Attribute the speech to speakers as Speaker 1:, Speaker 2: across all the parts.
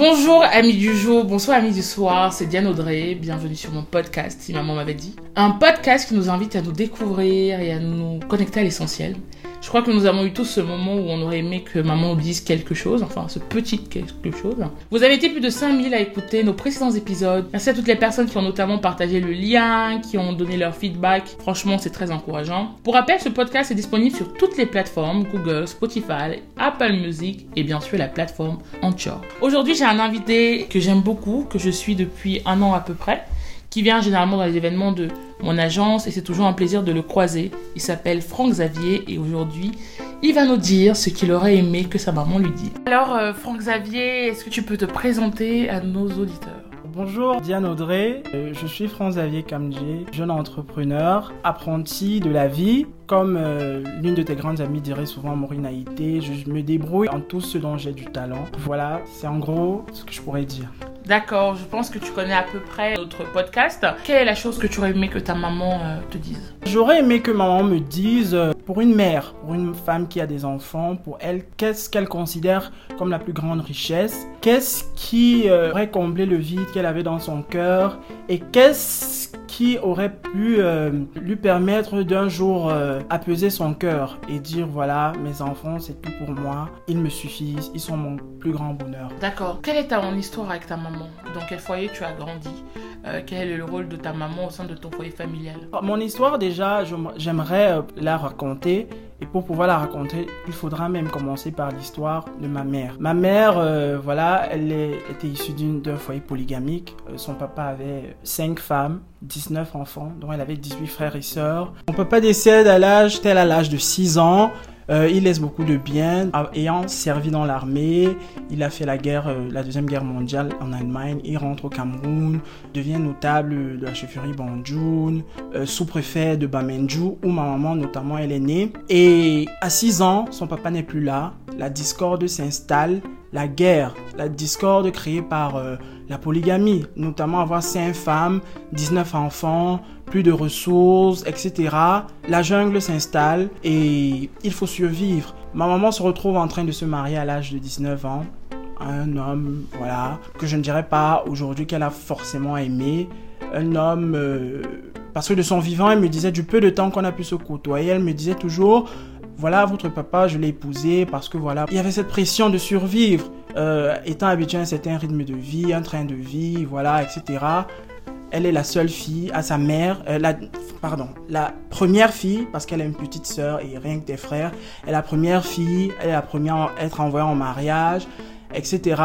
Speaker 1: Bonjour amis du jour, bonsoir amis du soir, c'est Diane Audrey, bienvenue sur mon podcast si maman m'avait dit. Un podcast qui nous invite à nous découvrir et à nous connecter à l'essentiel. Je crois que nous avons eu tous ce moment où on aurait aimé que maman nous dise quelque chose, enfin ce petit quelque chose. Vous avez été plus de 5000 à écouter nos précédents épisodes. Merci à toutes les personnes qui ont notamment partagé le lien, qui ont donné leur feedback. Franchement, c'est très encourageant. Pour rappel, ce podcast est disponible sur toutes les plateformes, Google, Spotify, Apple Music et bien sûr la plateforme Anchor. Aujourd'hui, j'ai un invité que j'aime beaucoup, que je suis depuis un an à peu près qui vient généralement dans les événements de mon agence et c'est toujours un plaisir de le croiser. Il s'appelle Franck Xavier et aujourd'hui, il va nous dire ce qu'il aurait aimé que sa maman lui dise. Alors, euh, Franck Xavier, est-ce que tu peux te présenter à nos auditeurs?
Speaker 2: Bonjour Diane Audrey, euh, je suis Franck Xavier Kamdje, jeune entrepreneur, apprenti de la vie. Comme euh, l'une de tes grandes amies dirait souvent Maureen Haïté, je me débrouille en tout ce dont j'ai du talent. Voilà, c'est en gros ce que je pourrais dire.
Speaker 1: D'accord, je pense que tu connais à peu près notre podcast. Quelle est la chose que tu aurais aimé que ta maman euh, te dise?
Speaker 2: J'aurais aimé que maman me dise, euh, pour une mère, pour une femme qui a des enfants, pour elle, qu'est-ce qu'elle considère comme la plus grande richesse? Qu'est-ce qui euh, aurait comblé le vide qu'elle avait dans son cœur? Et qu'est-ce qui aurait pu lui permettre d'un jour apaiser son cœur et dire voilà, mes enfants, c'est tout pour moi, ils me suffisent, ils sont mon plus grand bonheur.
Speaker 1: D'accord. Quelle est ta histoire avec ta maman? Dans quel foyer tu as grandi? Euh, Quel est le rôle de ta maman au sein de ton foyer familial?
Speaker 2: Mon histoire, déjà, j'aimerais euh, la raconter. Et pour pouvoir la raconter, il faudra même commencer par l'histoire de ma mère. Ma mère, euh, voilà, elle était issue d'un foyer polygamique. son papa avait 5 femmes, 19 enfants, dont elle avait 18 frères et sœurs. Mon papa décède à l'âge, tel à l'âge de 6 ans. Euh, il laisse beaucoup de biens. Ayant servi dans l'armée, il a fait la guerre, euh, la deuxième guerre mondiale en Allemagne. Il rentre au Cameroun, devient notable de la chefferie Banjul, euh, sous-préfet de Bamenju, où ma maman notamment elle est née. Et à 6 ans, son papa n'est plus là. La discorde s'installe. La guerre, la discorde créée par la polygamie, notamment avoir 5 femmes, 19 enfants, plus de ressources, etc. La jungle s'installe et il faut survivre. Ma maman se retrouve en train de se marier à l'âge de 19 ans. Un homme, voilà, que je ne dirais pas aujourd'hui qu'elle a forcément aimé. Un homme, euh, parce que de son vivant, elle me disait du peu de temps qu'on a pu se côtoyer, elle me disait toujours, voilà, votre papa, je l'ai épousé parce que voilà, il y avait cette pression de survivre, euh, étant habitué à un certain rythme de vie, un train de vie, voilà, etc. Elle est la seule fille à sa mère, euh, la, pardon, la première fille, parce qu'elle a une petite sœur et rien que des frères. Elle est la première fille, elle est la première à être envoyée en mariage, etc.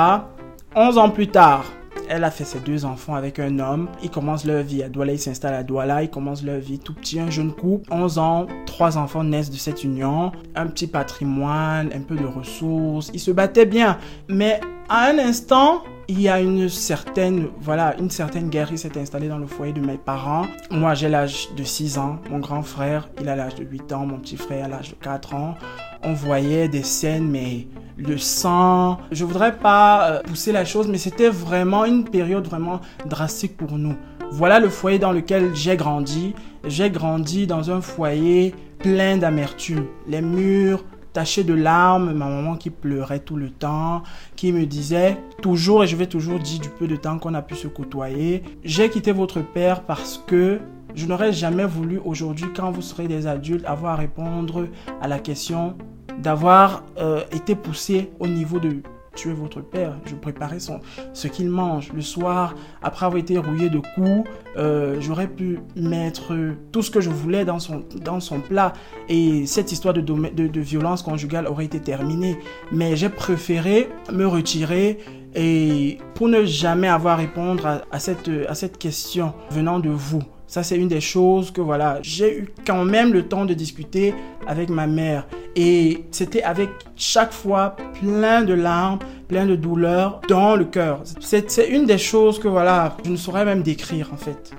Speaker 2: 11 ans plus tard, elle a fait ses deux enfants avec un homme. Ils commencent leur vie à Douala, ils s'installent à Douala, ils commencent leur vie tout petit, un jeune couple. 11 ans, trois enfants naissent de cette union. Un petit patrimoine, un peu de ressources. Ils se battaient bien. Mais à un instant, il y a une certaine, voilà, une certaine guerre qui s'est installée dans le foyer de mes parents. Moi, j'ai l'âge de 6 ans. Mon grand frère, il a l'âge de 8 ans. Mon petit frère a l'âge de 4 ans. On voyait des scènes, mais le sang. Je voudrais pas euh, pousser la chose, mais c'était vraiment une période vraiment drastique pour nous. Voilà le foyer dans lequel j'ai grandi. J'ai grandi dans un foyer plein d'amertume. Les murs taché de larmes, ma maman qui pleurait tout le temps, qui me disait toujours, et je vais toujours dire du peu de temps qu'on a pu se côtoyer, j'ai quitté votre père parce que je n'aurais jamais voulu aujourd'hui, quand vous serez des adultes, avoir à répondre à la question d'avoir euh, été poussé au niveau de tuer votre père. Je préparais son, ce qu'il mange. Le soir, après avoir été rouillé de coups, euh, j'aurais pu mettre tout ce que je voulais dans son, dans son plat. Et cette histoire de, de, de violence conjugale aurait été terminée. Mais j'ai préféré me retirer et pour ne jamais avoir à répondre à, cette, à cette question venant de vous. Ça, c'est une des choses que voilà, j'ai eu quand même le temps de discuter avec ma mère. Et c'était avec chaque fois plein de larmes, plein de douleurs dans le cœur. C'est une des choses que voilà, je ne saurais même décrire en fait.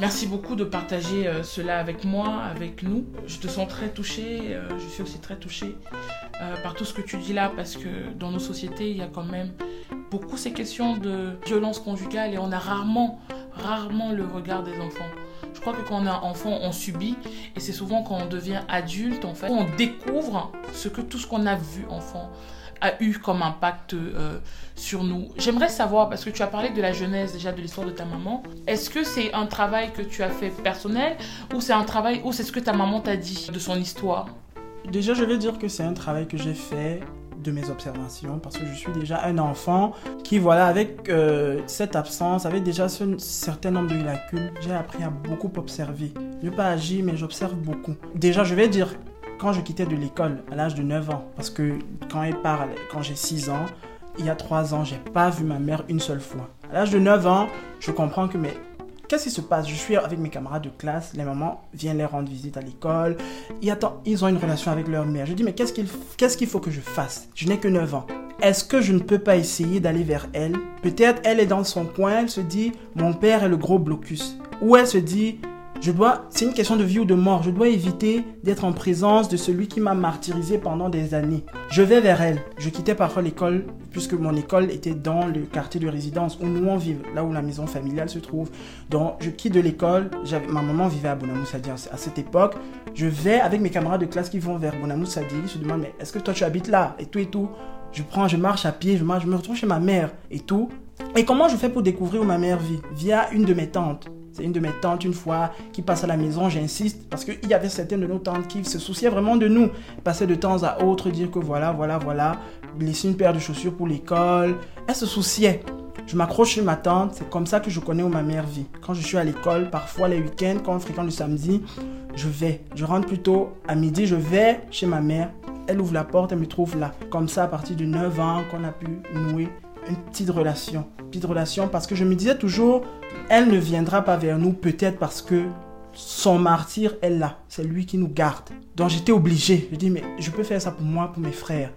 Speaker 1: Merci beaucoup de partager euh, cela avec moi, avec nous. Je te sens très touchée, euh, je suis aussi très touchée euh, par tout ce que tu dis là, parce que dans nos sociétés, il y a quand même beaucoup ces questions de violence conjugale et on a rarement, rarement le regard des enfants. Je crois que quand on est enfant, on subit et c'est souvent quand on devient adulte, en fait, on découvre ce que tout ce qu'on a vu enfant a eu comme impact euh, sur nous. J'aimerais savoir, parce que tu as parlé de la jeunesse déjà de l'histoire de ta maman, est-ce que c'est un travail que tu as fait personnel ou c'est un travail, ou c'est ce que ta maman t'a dit de son histoire?
Speaker 2: Déjà, je vais dire que c'est un travail que j'ai fait de mes observations parce que je suis déjà un enfant qui, voilà, avec euh, cette absence, avec déjà ce certain nombre de lacunes, j'ai appris à beaucoup observer. Ne pas agir, mais j'observe beaucoup. Déjà, je vais dire quand je quittais de l'école à l'âge de 9 ans, parce que quand elle parle, quand j'ai 6 ans, il y a 3 ans, j'ai pas vu ma mère une seule fois. À l'âge de 9 ans, je comprends que mais qu'est-ce qui se passe? Je suis avec mes camarades de classe, les mamans viennent les rendre visite à l'école, ils ont une relation avec leur mère. Je dis mais qu'est-ce qu'il qu'est-ce qu'il faut que je fasse? Je n'ai que 9 ans. Est-ce que je ne peux pas essayer d'aller vers elle? Peut-être elle est dans son coin, elle se dit mon père est le gros blocus. Ou elle se dit je dois, c'est une question de vie ou de mort. Je dois éviter d'être en présence de celui qui m'a martyrisé pendant des années. Je vais vers elle. Je quittais parfois l'école puisque mon école était dans le quartier de résidence où nous on vit, là où la maison familiale se trouve. Donc je quitte de l'école. Ma maman vivait à Bonamou Sadi à cette époque. Je vais avec mes camarades de classe qui vont vers Bonamou Sadi. Je demande mais est-ce que toi tu habites là? Et tout et tout. Je prends, je marche à pied, je marche, je me retrouve chez ma mère et tout. Et comment je fais pour découvrir où ma mère vit Via une de mes tantes. C'est une de mes tantes, une fois, qui passe à la maison, j'insiste, parce qu'il y avait certaines de nos tantes qui se souciaient vraiment de nous. Passaient de temps à autre, dire que voilà, voilà, voilà, laisser une paire de chaussures pour l'école. Elle se souciait. Je m'accroche chez ma tante, c'est comme ça que je connais où ma mère vit. Quand je suis à l'école, parfois les week-ends, quand on fréquente le samedi, je vais. Je rentre plutôt à midi, je vais chez ma mère. Elle ouvre la porte, elle me trouve là. Comme ça, à partir de 9 ans, qu'on a pu nouer une petite relation. Petite relation parce que je me disais toujours, elle ne viendra pas vers nous peut-être parce que son martyr est là. C'est lui qui nous garde. Donc j'étais obligé. Je dis, mais je peux faire ça pour moi, pour mes frères.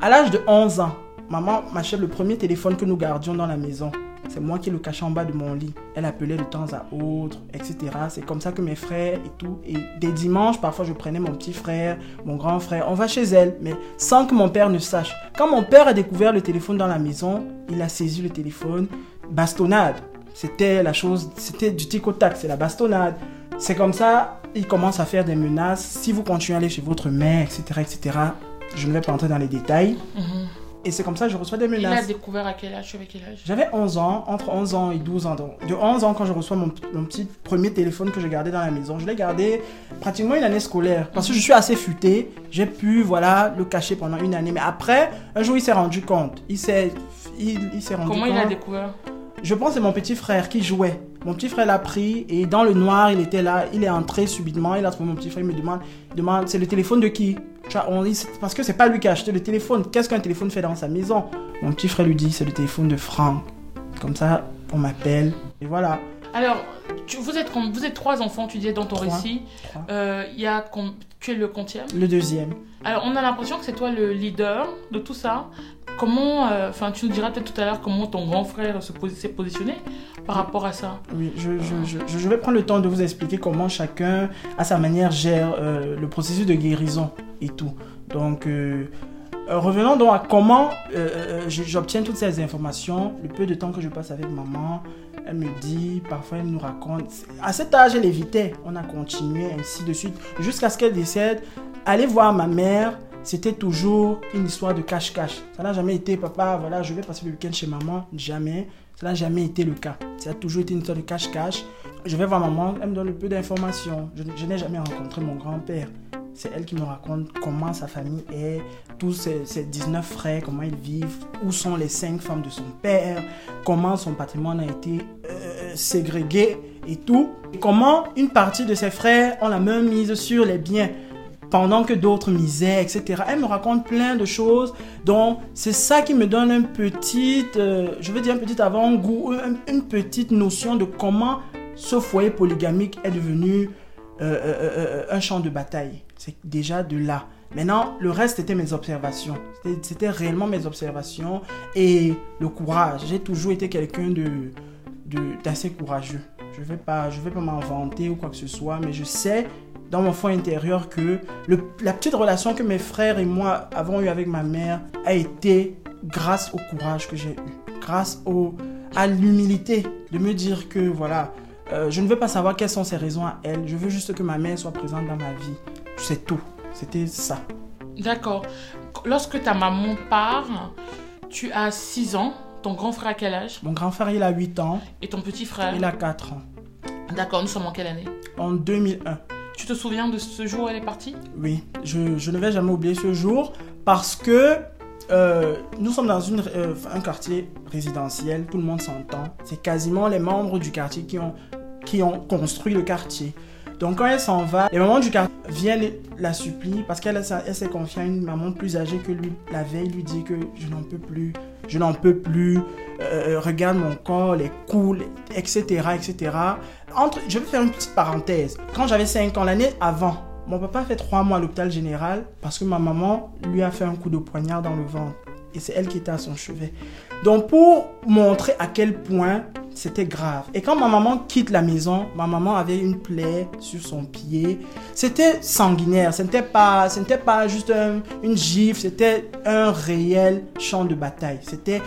Speaker 2: À l'âge de 11 ans, maman m'achète le premier téléphone que nous gardions dans la maison. C'est moi qui le cachais en bas de mon lit. Elle appelait de temps à autre, etc. C'est comme ça que mes frères et tout. Et des dimanches, parfois, je prenais mon petit frère, mon grand frère. On va chez elle, mais sans que mon père ne sache. Quand mon père a découvert le téléphone dans la maison, il a saisi le téléphone. Bastonnade. C'était la chose, c'était du tic au tac, c'est la bastonnade. C'est comme ça, il commence à faire des menaces. Si vous continuez à aller chez votre mère, etc., etc., je ne vais pas entrer dans les détails. Mhm. Et c'est comme ça que je reçois des menaces.
Speaker 1: Il a découvert à quel âge, avec quel âge?
Speaker 2: J'avais 11 ans, entre 11 ans et 12 ans. Donc, de 11 ans, quand je reçois mon, petit premier téléphone que je gardais dans la maison, je l'ai gardé pratiquement une année scolaire. Parce que je suis assez futé, j'ai pu, voilà, le cacher pendant une année. Mais après, un jour, il s'est rendu compte. Il s'est il, s'est rendu
Speaker 1: Comment il a découvert?
Speaker 2: Je pense que c'est mon petit frère qui jouait. Mon petit frère l'a pris et dans le noir, il était là. Il est entré subitement. Il a trouvé mon petit frère. Il me demande, demande c'est le téléphone de qui? On dit, parce que c'est pas lui qui a acheté le téléphone. Qu'est-ce qu'un téléphone fait dans sa maison? Mon petit frère lui dit, c'est le téléphone de Franck. Comme ça, on m'appelle. Et voilà.
Speaker 1: Alors, vous, êtes, vous êtes trois enfants, tu disais dans ton récit. Euh, y a, tu es le quantième
Speaker 2: Le deuxième.
Speaker 1: Alors, on a l'impression que c'est toi le leader de tout ça. Comment, euh, enfin, tu nous diras peut-être tout à l'heure comment ton grand frère s'est positionné par rapport à ça.
Speaker 2: Oui, je, je, je, vais prendre le temps de vous expliquer comment chacun, à sa manière, gère euh, le processus de guérison et tout. Donc, euh, revenons donc à comment j'obtiens toutes ces informations. Le peu de temps que je passe avec maman, elle me dit, parfois elle nous raconte. À cet âge, elle évitait. On a continué ainsi de suite jusqu'à ce qu'elle décède. Aller voir ma mère c'était toujours une histoire de cache-cache. Ça n'a jamais été, papa, voilà, je vais passer le week-end chez maman. Jamais. Ça n'a jamais été le cas. Ça a toujours été une histoire de cache-cache. Je vais voir maman, elle me donne un peu d'informations. Je, n'ai jamais rencontré mon grand-père. C'est elle qui me raconte comment sa famille est, tous ses, 19 frères, comment ils vivent, où sont les 5 femmes de son père, comment son patrimoine a été euh, ségrégué et tout. comment une partie de ses frères ont la main mise sur les biens pendant que d'autres misaient, etc. Elle me raconte plein de choses. Donc, c'est ça qui me donne un petit, euh, je veux dire un petit avant-goût, une, petite notion de comment ce foyer polygamique est devenu euh, euh, un champ de bataille. C'est déjà de là. Maintenant, le reste était mes observations. C'était réellement mes observations et le courage. J'ai toujours été quelqu'un de d'assez courageux. Je vais pas, vais pas m'inventer ou quoi que ce soit, mais je sais dans mon fond intérieur que le, la petite relation que mes frères et moi avons eue avec ma mère a été grâce au courage que j'ai eu, grâce au, à l'humilité de me dire que voilà, euh, je ne veux pas savoir quelles sont ses raisons à elle, je veux juste que ma mère soit présente dans ma vie. C'est tout. C'était ça.
Speaker 1: D'accord. Lorsque ta maman part, tu as 6 ans. Ton grand frère a quel âge?
Speaker 2: Mon grand frère, il a 8 ans.
Speaker 1: Et ton petit frère?
Speaker 2: Il a 4 ans.
Speaker 1: D'accord, nous sommes en quelle année?
Speaker 2: En 2001.
Speaker 1: Tu te souviens de ce jour où elle est partie
Speaker 2: Oui, je, ne vais jamais oublier ce jour parce que euh, nous sommes dans euh, un quartier résidentiel, tout le monde s'entend. C'est quasiment les membres du quartier qui ont construit le quartier. Donc quand elle s'en va, les mamans du quartier viennent la supplient parce qu'elle s'est confiée à une maman plus âgée que lui. La veille, lui dit que je n'en peux plus, je n'en peux plus, euh, regarde mon corps, les coups, etc., etc. Entre, je vais faire une petite parenthèse. Quand j'avais 5 ans, l'année avant, mon papa a fait 3 mois à l'hôpital général parce que ma maman lui a fait un coup de poignard dans le ventre. Et c'est elle qui était à son chevet. Donc pour montrer à quel point c'était grave. Et quand ma maman quitte la maison, ma maman avait une plaie sur son pied. C'était sanguinaire. Ce n'était pas, pas juste une gifle, c'était un réel champ de bataille. C'était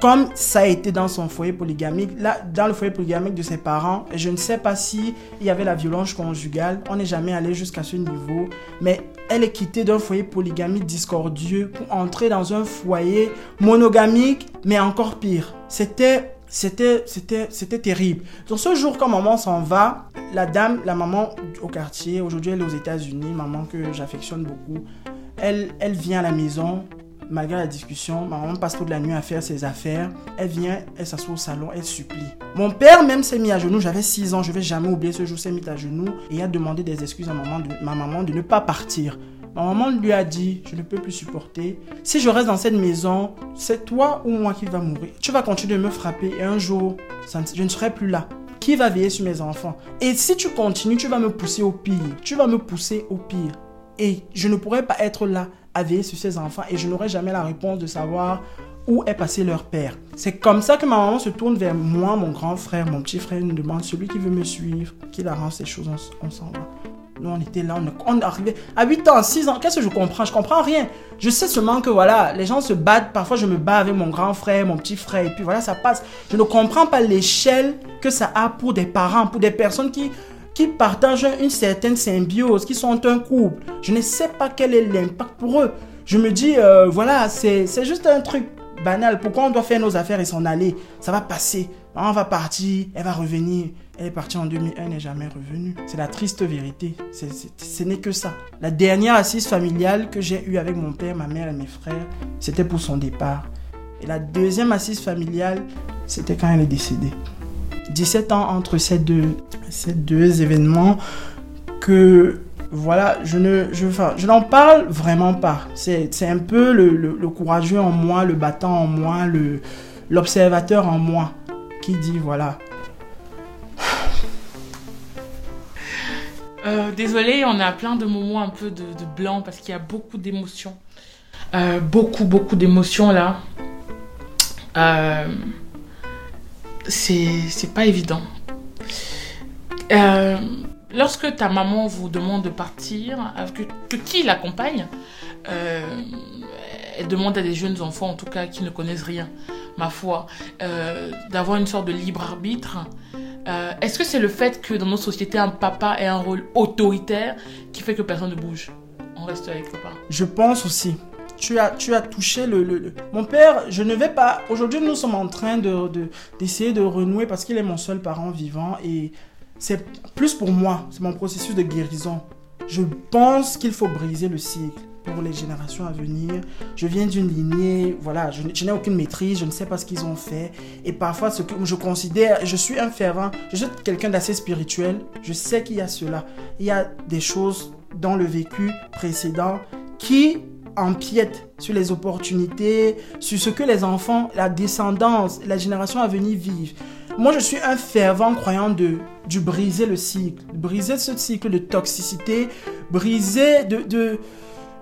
Speaker 2: comme ça a été dans son foyer polygamique, là, dans le foyer polygamique de ses parents, je ne sais pas si il y avait la violence conjugale, on n'est jamais allé jusqu'à ce niveau, mais elle est quittée d'un foyer polygamique discordieux pour entrer dans un foyer monogamique, mais encore pire. C'était c'était, c'était, c'était terrible. Donc ce jour, quand maman s'en va, la dame, la maman au quartier, aujourd'hui elle est aux États-Unis, maman que j'affectionne beaucoup, elle, elle vient à la maison, malgré la discussion, ma maman passe toute la nuit à faire ses affaires. Elle vient, elle s'assoit au salon, elle supplie. Mon père même s'est mis à genoux, j'avais 6 ans, je vais jamais oublier ce jour, s'est mis à genoux et a demandé des excuses à maman ma maman de ne pas partir. Ma maman lui a dit, je ne peux plus supporter. Si je reste dans cette maison, c'est toi ou moi qui va mourir. Tu vas continuer de me frapper et un jour, je ne serai plus là. Qui va veiller sur mes enfants? Et si tu continues, tu vas me pousser au pire. Tu vas me pousser au pire. Et je ne pourrai pas être là à sur ses enfants et je n'aurai jamais la réponse de savoir où est passé leur père. C'est comme ça que ma maman se tourne vers moi, mon grand frère, mon petit frère, nous demande celui qui veut me suivre, qu'il arrange ces choses, on, s'en va. Nous, on était là, on, est arrivé à 8 ans, 6 ans. Qu'est-ce que je comprends? Je comprends rien. Je sais seulement que voilà, les gens se battent. Parfois, je me bats avec mon grand frère, mon petit frère, et puis voilà, ça passe. Je ne comprends pas l'échelle que ça a pour des parents, pour des personnes qui, qui partagent une certaine symbiose, qui sont un couple. Je ne sais pas quel est l'impact pour eux. Je me dis, euh, voilà, c'est juste un truc banal. Pourquoi on doit faire nos affaires et s'en aller? Ça va passer. On va partir, elle va revenir. Elle est partie en 2001, elle n'est jamais revenue. C'est la triste vérité. ce n'est que ça. La dernière assise familiale que j'ai eue avec mon père, ma mère et mes frères, c'était pour son départ. Et la deuxième assise familiale, c'était quand elle est décédée. 17 ans entre ces deux, événements que voilà, je ne, je, n'en parle vraiment pas. C'est, un peu le, courageux en moi, le battant en moi, l'observateur en moi qui dit voilà.
Speaker 1: Euh, désolé, on a plein de moments un peu de, de blanc parce qu'il y a beaucoup d'émotions. Euh, beaucoup, beaucoup d'émotions là. Euh, c'est pas évident. Euh, lorsque ta maman vous demande de partir, euh, que, qui l'accompagne, euh, elle demande à des jeunes enfants, en tout cas qui ne connaissent rien, ma foi, d'avoir une sorte de libre arbitre. Est-ce que c'est le fait que dans nos sociétés, un papa ait un rôle autoritaire qui fait que personne ne bouge? On reste avec papa.
Speaker 2: Je pense aussi tu as, tu as touché le, Mon père, je ne vais pas... Aujourd'hui, nous sommes en train d'essayer de, d'essayer de renouer parce qu'il est mon seul parent vivant et c'est plus pour moi, c'est mon processus de guérison. Je pense qu'il faut briser le cycle pour les générations à venir. Je viens d'une lignée, voilà, je, je n'ai aucune maîtrise, je ne sais pas ce qu'ils ont fait. Et parfois, ce que je considère, je suis un fervent, je suis quelqu'un d'assez spirituel, je sais qu'il y a cela. Il y a des choses dans le vécu précédent qui empiète sur les opportunités, sur ce que les enfants, la descendance, la génération à venir vivent. Moi, je suis un fervent croyant de, briser le cycle, briser ce cycle de toxicité, briser de, de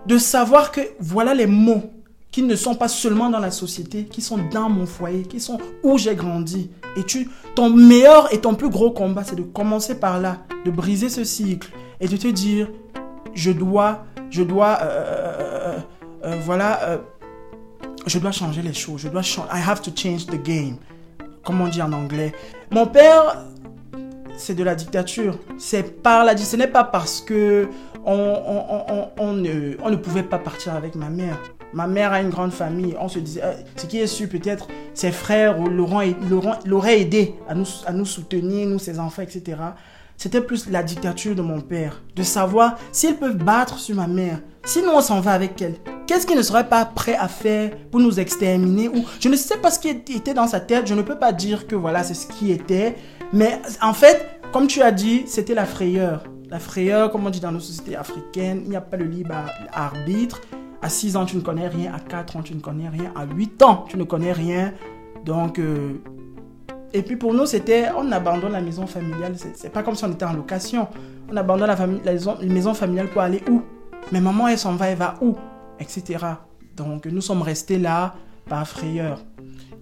Speaker 2: de savoir que voilà les mots qui ne sont pas seulement dans la société, qui sont dans mon foyer, qui sont où j'ai grandi. Et tu, ton meilleur et ton plus gros combat, c'est de commencer par là, de briser ce cycle et de te dire, je dois, je dois, euh, euh, euh, voilà, je dois changer les choses. Je dois changer. I have to change the game. Comme on dit en anglais. Mon père, c'est de la dictature. C'est par la, ce n'est pas parce que on, on, on, ne, on ne pouvait pas partir avec ma mère. Ma mère a une grande famille. On se disait, euh, ce qui est sûr, peut-être ses frères l'auraient aidé à nous, à nous soutenir, nous, ses enfants, etc. C'était plus la dictature de mon père. De savoir s'ils peuvent battre sur ma mère, si nous on s'en va avec elle, qu'est-ce qu'il ne serait pas prêt à faire pour nous exterminer ou Je ne sais pas ce qui était dans sa tête. Je ne peux pas dire que voilà, c'est ce qui était. Mais en fait, comme tu as dit, c'était la frayeur. La frayeur, comme on dit dans nos sociétés africaines, il n'y a pas de libre arbitre. À 6 ans, tu ne connais rien. À 4 ans, tu ne connais rien. À 8 ans, tu ne connais rien. Donc, euh, et puis pour nous, c'était, on abandonne la maison familiale. C'est pas comme si on était en location. On abandonne la, maison, familiale pour aller où? Mais maman, elle s'en va, elle va où? Etc. Donc, nous sommes restés là par frayeur.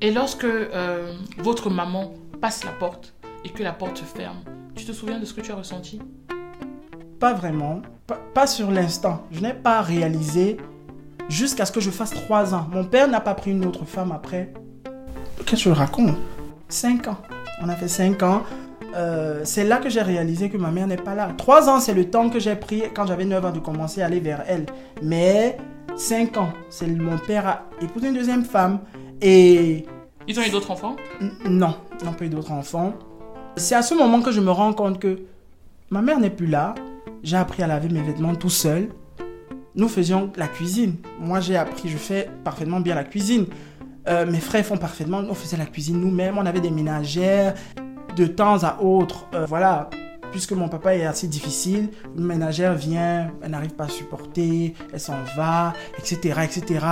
Speaker 1: Et lorsque euh, votre maman passe la porte et que la porte se ferme, tu te souviens de ce que tu as ressenti?
Speaker 2: Pas vraiment. pas sur l'instant. Je n'ai pas réalisé jusqu'à ce que je fasse 3 ans. Mon père n'a pas pris une autre femme après. Qu'est-ce que je raconte? 5 ans. On a fait 5 ans. Euh, c'est là que j'ai réalisé que ma mère n'est pas là. 3 ans, c'est le temps que j'ai pris quand j'avais 9 ans de commencer à aller vers elle. Mais 5 ans, c'est mon père a épousé une deuxième femme. Et.
Speaker 1: Ils ont eu d'autres enfants?
Speaker 2: Non, ils n'ont pas eu d'autres enfants. C'est à ce moment que je me rends compte que ma mère n'est plus là. J'ai appris à laver mes vêtements tout seul nous faisions la cuisine. Moi, j'ai appris, je fais parfaitement bien la cuisine. Euh, mes frères font parfaitement, on faisait la cuisine nous-mêmes, on avait des ménagères de temps à autre. Euh, voilà, puisque mon papa est assez difficile, une ménagère vient, elle n'arrive pas à supporter, elle s'en va, etc., etc.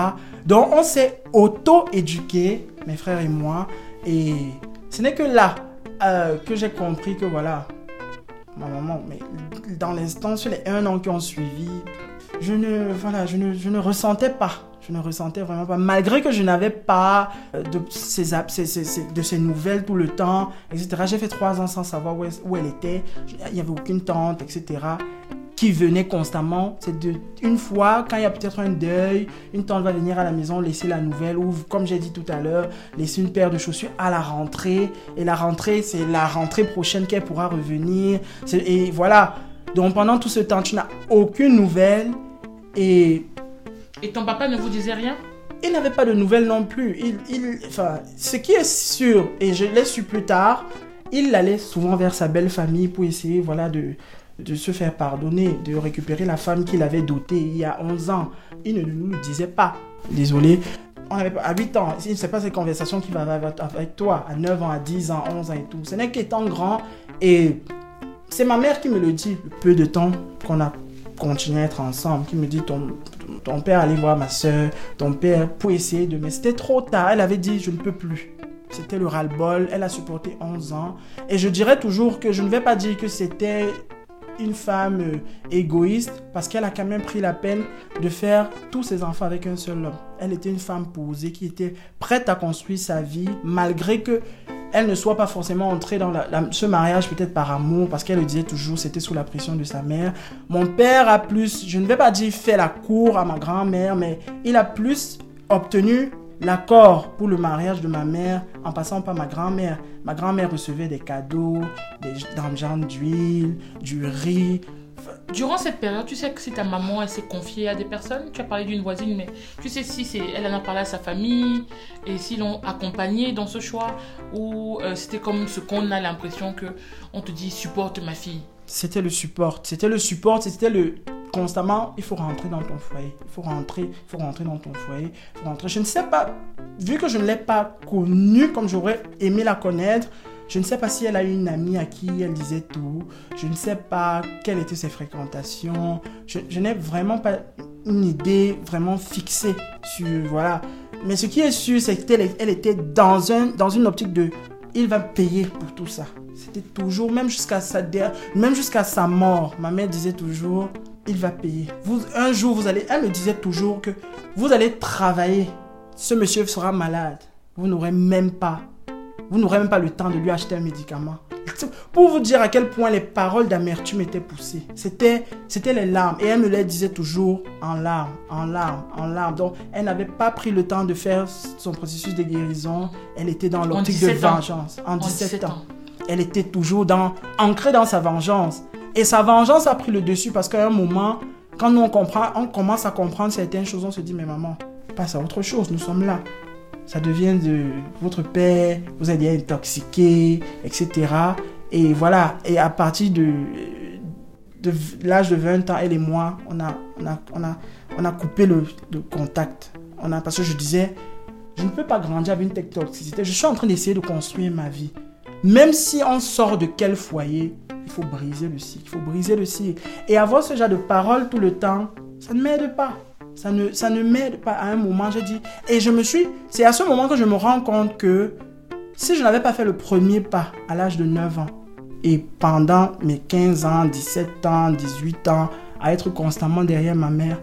Speaker 2: Donc, on s'est auto-éduqués, mes frères et moi, et ce n'est que là euh, que j'ai compris que voilà, ma maman, mais dans l'instant, sur les un an qui ont suivi, je ne, voilà, je ne, je ne ressentais pas. Je ne ressentais vraiment pas. Malgré que je n'avais pas euh, de ces, de ces nouvelles tout le temps, etc. J'ai fait trois ans sans savoir où, où elle était. Il n'y avait aucune tante, etc qui venait constamment. C'est une fois, quand il y a peut-être un deuil, une tante va venir à la maison laisser la nouvelle ou, comme j'ai dit tout à l'heure, laisser une paire de chaussures à la rentrée. Et la rentrée, c'est la rentrée prochaine qu'elle pourra revenir. Et voilà. Donc pendant tout ce temps, tu n'as aucune nouvelle. Et...
Speaker 1: Et ton papa ne vous disait rien?
Speaker 2: Il n'avait pas de nouvelles non plus. Il, il, enfin, ce qui est sûr, et je l'ai su plus tard, il allait souvent vers sa belle famille pour essayer voilà, de, de se faire pardonner, de récupérer la femme qu'il avait dotée il y a 11 ans. Il ne nous le disait pas. Désolé. On avait, à 8 ans, ce n'est pas ces conversations qui va avec toi, à 9 ans, à 10 ans, 11 ans et tout. Ce n'est qu'étant grand. Et c'est ma mère qui me le dit, peu de temps qu'on a continuer à être ensemble, qui me dit ton, ton père allait voir ma soeur, ton père pour essayer de... Mais c'était trop tard, elle avait dit je ne peux plus. C'était le ras-le-bol, elle a supporté 11 ans. Et je dirais toujours que je ne vais pas dire que c'était une femme euh, égoïste parce qu'elle a quand même pris la peine de faire tous ses enfants avec un seul homme. Elle était une femme posée qui était prête à construire sa vie malgré que elle ne soit pas forcément entrée dans ce mariage peut-être par amour, parce qu'elle le disait toujours, c'était sous la pression de sa mère. Mon père a plus, je ne vais pas dire fait la cour à ma grand-mère, mais il a plus obtenu l'accord pour le mariage de ma mère en passant par ma grand-mère. Ma grand-mère recevait des cadeaux, des jambes d'huile, du riz,
Speaker 1: Durant cette période, tu sais que si ta maman elle s'est confiée à des personnes, tu as parlé d'une voisine, mais tu sais si c'est elle en a parlé à sa famille et s'ils l'ont accompagnée dans ce choix ou euh, c'était comme ce qu'on a l'impression que on te dit supporte ma fille.
Speaker 2: C'était le support, c'était le support, c'était le constamment il faut rentrer dans ton foyer, il faut rentrer, il faut rentrer dans ton foyer, rentrer. Je ne sais pas, vu que je ne l'ai pas connue comme j'aurais aimé la connaître, je ne sais pas si elle a eu une amie à qui elle disait tout. Je ne sais pas quelles étaient ses fréquentations. Je, n'ai vraiment pas une idée vraiment fixée sur... Voilà. Mais ce qui est sûr, c'est qu'elle elle était dans, un, dans une optique de... Il va payer pour tout ça. C'était toujours, même jusqu'à sa, sa mort, ma mère disait toujours, il va payer. Un jour, vous allez, elle me disait toujours que vous allez travailler. Ce monsieur sera malade. Vous n'aurez même pas, vous n'aurez même pas le temps de lui acheter un médicament. Pour vous dire à quel point les paroles d'amertume étaient poussées. C'était, c'était les larmes. Et elle me les disait toujours en larmes, en larmes, en larmes. Donc, elle n'avait pas pris le temps de faire son processus de guérison. Elle était dans l'optique de vengeance. En 17, ans. Elle était toujours dans, ancrée dans sa vengeance. Et sa vengeance a pris le dessus parce qu'à un moment, quand nous on comprend, on commence à comprendre certaines choses, on se dit, mais maman, passe à autre chose, nous sommes là ça devient de votre père, vous êtes intoxiqué, etc. Et voilà, et à partir de, de l'âge de 20 ans, elle et moi, on a, on a, on a, on a coupé le, contact. On a, parce que je disais, je ne peux pas grandir avec une telle toxicité. Je suis en train d'essayer de construire ma vie. Même si on sort de quel foyer, il faut briser le cycle. Il faut briser le cycle. Et avoir ce genre de paroles tout le temps, ça ne m'aide pas. Ça ne, ça ne m'aide pas. À un moment, j'ai dit. Et je me suis. C'est à ce moment que je me rends compte que si je n'avais pas fait le premier pas à l'âge de 9 ans, et pendant mes 15 ans, 17 ans, 18 ans, à être constamment derrière ma mère,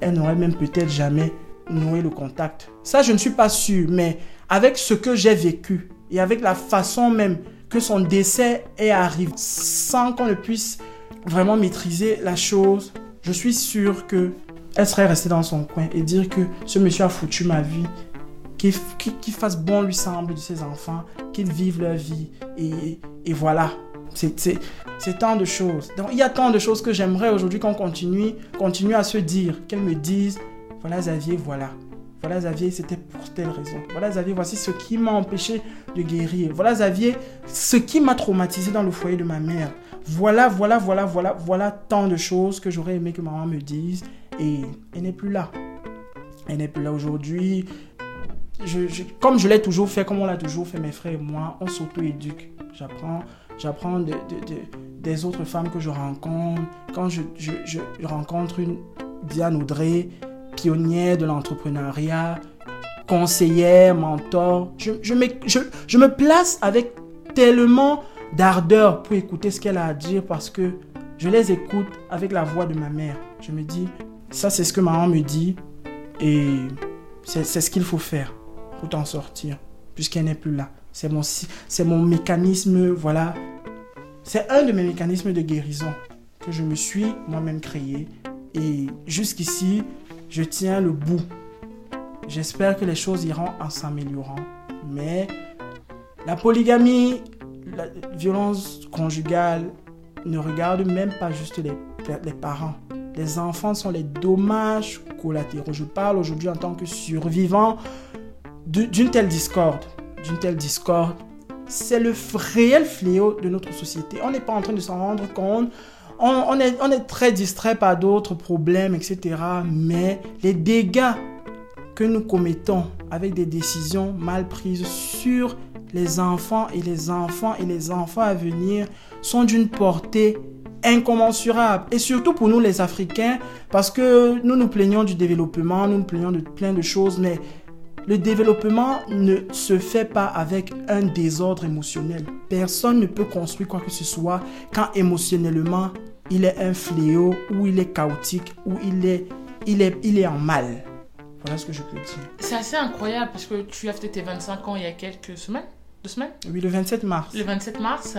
Speaker 2: elle n'aurait même peut-être jamais noué le contact. Ça, je ne suis pas sûr, mais avec ce que j'ai vécu et avec la façon même que son décès est arrivé, sans qu'on ne puisse vraiment maîtriser la chose, je suis sûr que elle serait restée dans son coin et dire que ce monsieur a foutu ma vie, qu'il fasse bon lui semble de ses enfants, qu'ils vivent leur vie. Et, et voilà. C'est tant de choses. Donc, il y a tant de choses que j'aimerais aujourd'hui qu'on continue, continue à se dire, qu'elle me dise, voilà Xavier, voilà. Voilà Xavier, c'était pour telle raison. Voilà Xavier, voici ce qui m'a empêché de guérir. Voilà Xavier, ce qui m'a traumatisé dans le foyer de ma mère. Voilà, voilà, voilà, voilà, voilà tant de choses que j'aurais aimé que maman me dise et elle n'est plus là. Elle n'est plus là aujourd'hui. Comme je l'ai toujours fait, comme on l'a toujours fait, mes frères et moi, on s'auto-éduque. J'apprends, j'apprends de, des autres femmes que je rencontre. Quand je, rencontre une Diane Audrey, pionnière de l'entrepreneuriat, conseillère, mentor, je, me, je me place avec tellement d'ardeur pour écouter ce qu'elle a à dire parce que je les écoute avec la voix de ma mère. Je me dis, ça, c'est ce que maman me dit. Et c'est ce qu'il faut faire pour t'en sortir, puisqu'elle n'est plus là. C'est mon, mon mécanisme, voilà. C'est un de mes mécanismes de guérison que je me suis moi-même créé. Et jusqu'ici, je tiens le bout. J'espère que les choses iront en s'améliorant. Mais la polygamie, la violence conjugale ne regarde même pas juste les, les parents les enfants sont les dommages collatéraux. Je parle aujourd'hui en tant que survivant d'une telle discorde. D'une telle discorde. C'est le réel fléau de notre société. On n'est pas en train de s'en rendre compte. On, est, on est très distrait par d'autres problèmes, etc. Mais les dégâts que nous commettons avec des décisions mal prises sur les enfants et les enfants et les enfants à venir sont d'une portée incommensurable. Et surtout pour nous les Africains, parce que nous nous plaignons du développement, nous nous plaignons de plein de choses, mais le développement ne se fait pas avec un désordre émotionnel. Personne ne peut construire quoi que ce soit quand émotionnellement il est un fléau, ou il est chaotique, ou il est, il est, il est en mal. Voilà ce que je peux dire.
Speaker 1: C'est assez incroyable parce que tu as fêté tes 25 ans il y a quelques semaines deux semaines
Speaker 2: Oui, le 27 mars.
Speaker 1: Le 27 mars.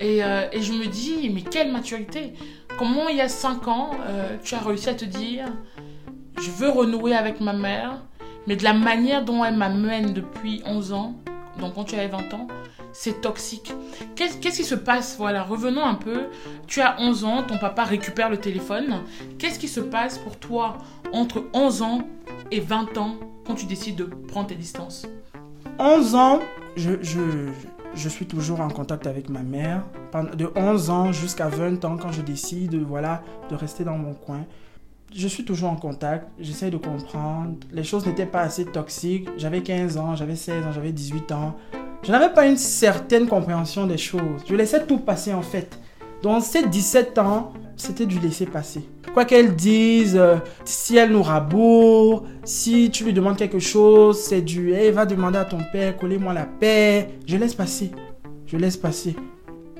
Speaker 1: Et, euh, et je me dis, mais quelle maturité Comment il y a cinq ans, euh, tu as réussi à te dire, je veux renouer avec ma mère, mais de la manière dont elle m'amène depuis 11 ans, donc quand tu avais 20 ans, c'est toxique. Qu'est-ce qui se passe? Voilà, revenons un peu. Tu as 11 ans, ton papa récupère le téléphone. Qu'est-ce qui se passe pour toi entre 11 ans et 20 ans quand tu décides de prendre tes distances?
Speaker 2: 11 ans, je, je, je, suis toujours en contact avec ma mère. De 11 ans jusqu'à 20 ans, quand je décide voilà, de rester dans mon coin, je suis toujours en contact. J'essaie de comprendre. Les choses n'étaient pas assez toxiques. J'avais 15 ans, j'avais 16 ans, j'avais 18 ans. Je n'avais pas une certaine compréhension des choses. Je laissais tout passer en fait. Dans ces 17 ans, c'était du laisser passer. Quoi qu'elle dise, euh, si elle nous rabourre, si tu lui demandes quelque chose, c'est du hey, va demander à ton père, collez-moi la paix. Je laisse passer. Je laisse passer.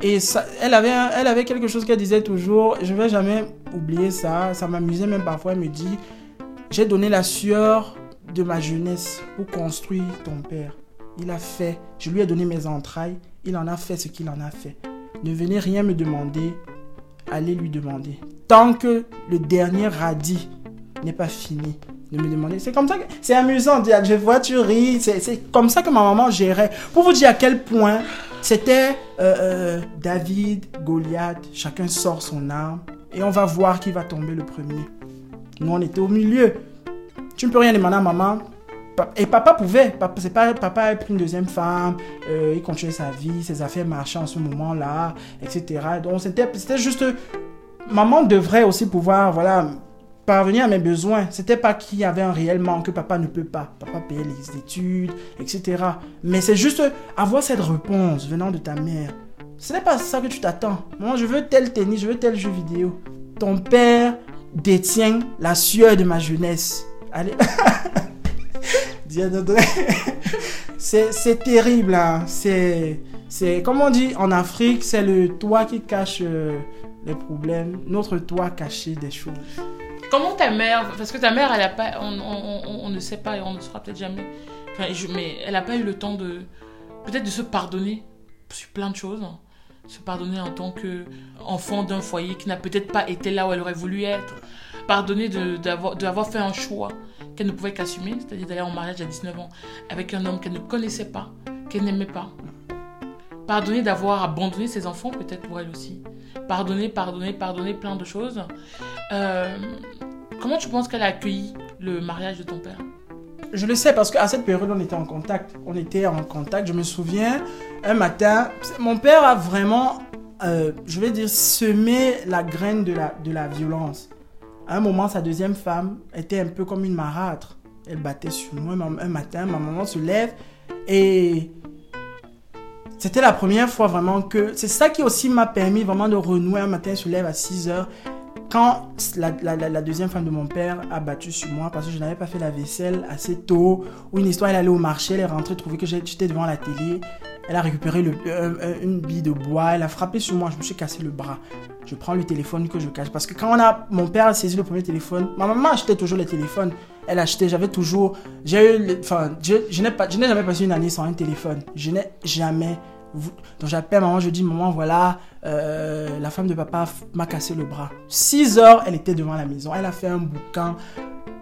Speaker 2: Et ça, elle, avait, elle avait quelque chose qu'elle disait toujours, je vais jamais oublier ça, ça m'amusait même parfois, elle me dit, j'ai donné la sueur de ma jeunesse pour construire ton père. Il a fait, je lui ai donné mes entrailles, il en a fait ce qu'il en a fait. Ne venez rien me demander, allez lui demander. Tant que le dernier radis n'est pas fini, de me demander. C'est comme ça que c'est amusant. Je vois, tu ris. C'est c'est comme ça que ma maman gérait. Pour vous dire à quel point c'était euh, euh, David, Goliath, chacun sort son arme et on va voir qui va tomber le premier. Nous, on était au milieu. Tu ne peux rien demander à maman. Et papa pouvait. C'est pas, papa a pris une deuxième femme. euh, il continuait sa vie. Ses affaires marchaient en ce moment-là, etc. Donc, c'était c'était juste. Maman devrait aussi pouvoir, voilà, parvenir à mes besoins. C'était pas qu'il y avait un réel manque que papa ne peut pas. Papa payait les études, etc. Mais c'est juste avoir cette réponse venant de ta mère. Ce n'est pas ça que tu t'attends. Moi, je veux tel tennis, je veux tel jeu vidéo. Ton père détient la sueur de ma jeunesse. Allez. C'est terrible, hein. C'est, comme on dit en Afrique, c'est le toit qui cache euh, les problèmes, notre toit caché des choses.
Speaker 1: Comment ta mère, parce que ta mère, elle a pas, on, ne sait pas et on ne saura peut-être jamais, mais elle n'a pas eu le temps de, peut-être de se pardonner sur plein de choses, se pardonner en tant qu'enfant d'un foyer qui n'a peut-être pas été là où elle aurait voulu être, pardonner d'avoir fait un choix qu'elle ne pouvait qu'assumer, c'est-à-dire d'aller en mariage à 19 ans avec un homme qu'elle ne connaissait pas, qu'elle n'aimait pas. Pardonner d'avoir abandonné ses enfants, peut-être pour elle aussi. Pardonner, pardonner, pardonner plein de choses. Euh, comment tu penses qu'elle a accueilli le mariage de ton père?
Speaker 2: Je le sais parce qu'à cette période, on était en contact. On était en contact. Je me souviens, un matin, mon père a vraiment, euh, je vais dire, semé la graine de la, de la violence. À un moment, sa deuxième femme était un peu comme une marâtre. Elle battait sur moi. Un matin, ma maman se lève et c'était la première fois vraiment que... C'est ça qui aussi m'a permis vraiment de renouer. Un matin, elle se lève à 6 heures quand la, deuxième femme de mon père a battu sur moi parce que je n'avais pas fait la vaisselle assez tôt, ou une histoire, elle allait au marché, elle est rentrée, trouver que j'étais devant la télé, elle a récupéré euh, euh, une bille de bois, elle a frappé sur moi, je me suis cassé le bras. Je prends le téléphone que je cache. Parce que quand on a, mon père a saisi le premier téléphone, ma maman achetait toujours les téléphones, elle achetait, j'avais toujours, j'ai eu, enfin, je, n'ai jamais passé une année sans un téléphone, je n'ai jamais donc j'appelle maman, je dis maman voilà, euh, la femme de papa m'a cassé le bras. 6 heures, elle était devant la maison, elle a fait un bouquin,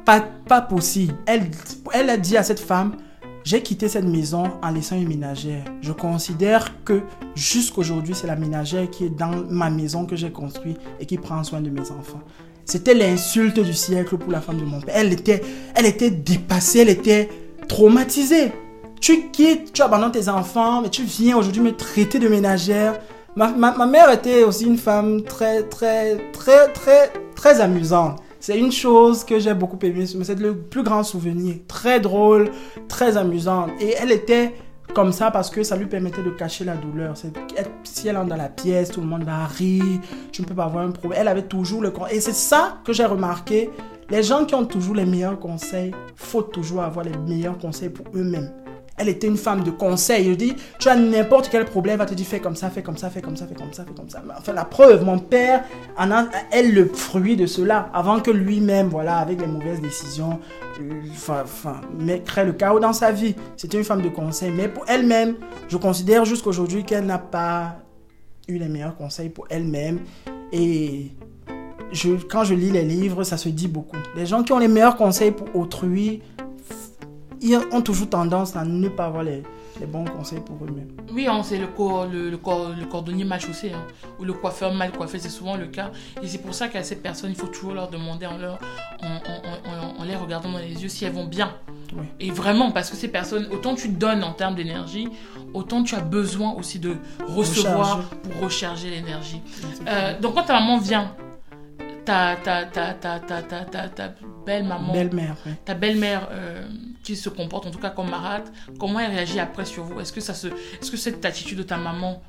Speaker 2: pas, pas possible. Elle, elle a dit à cette femme, j'ai quitté cette maison en laissant une ménagère. Je considère que jusqu'aujourd'hui, c'est la ménagère qui est dans ma maison que j'ai construite et qui prend soin de mes enfants. C'était l'insulte du siècle pour la femme de mon père. Elle était, elle était dépassée, elle était traumatisée. Tu quittes, tu abandonnes tes enfants, mais tu viens aujourd'hui me traiter de ménagère. Ma, mère était aussi une femme très, très, très, très, très amusante. C'est une chose que j'ai beaucoup aimé, mais c'est le plus grand souvenir. Très drôle, très amusante. Et elle était comme ça parce que ça lui permettait de cacher la douleur. Si elle entre dans la pièce, tout le monde va rire, tu ne peux pas avoir un problème. Elle avait toujours le... Et c'est ça que j'ai remarqué. Les gens qui ont toujours les meilleurs conseils, faut toujours avoir les meilleurs conseils pour eux-mêmes. Elle était une femme de conseil. Je dis, tu as n'importe quel problème, elle va te dire fais comme ça, fais comme ça, fais comme ça, fais comme ça, fais comme ça. Enfin, la preuve, mon père en a, est le fruit de cela. Avant que lui-même, voilà, avec les mauvaises décisions, euh, enfin, crée le chaos dans sa vie. C'était une femme de conseil. Mais pour elle-même, je considère jusqu'aujourd'hui qu'elle n'a pas eu les meilleurs conseils pour elle-même. Et quand je lis les livres, ça se dit beaucoup. Les gens qui ont les meilleurs conseils pour autrui, ils ont toujours tendance à ne pas avoir les, les bons conseils pour eux-mêmes.
Speaker 1: Oui, hein, c'est le, cor- le, le, cor- le cordonnier mal chaussé, hein, ou le coiffeur mal coiffé, c'est souvent le cas. Et c'est pour ça qu'à ces personnes, il faut toujours leur demander en, leur, en, en- en- en les regardant dans les yeux si elles vont bien.
Speaker 2: Oui.
Speaker 1: Et vraiment, parce que ces personnes, autant tu donnes en termes d'énergie, autant tu as besoin aussi de recevoir pour recharger l'énergie. Euh, donc quand ta maman vient, ta, ta, ta, ta, ta, ta, ta, ta belle maman,
Speaker 2: Belle-mère, oui.
Speaker 1: ta belle-mère euh, qui se comporte en tout cas comme marâtre, comment elle réagit après sur vous? Est-ce que, ça se, est-ce que cette attitude de ta maman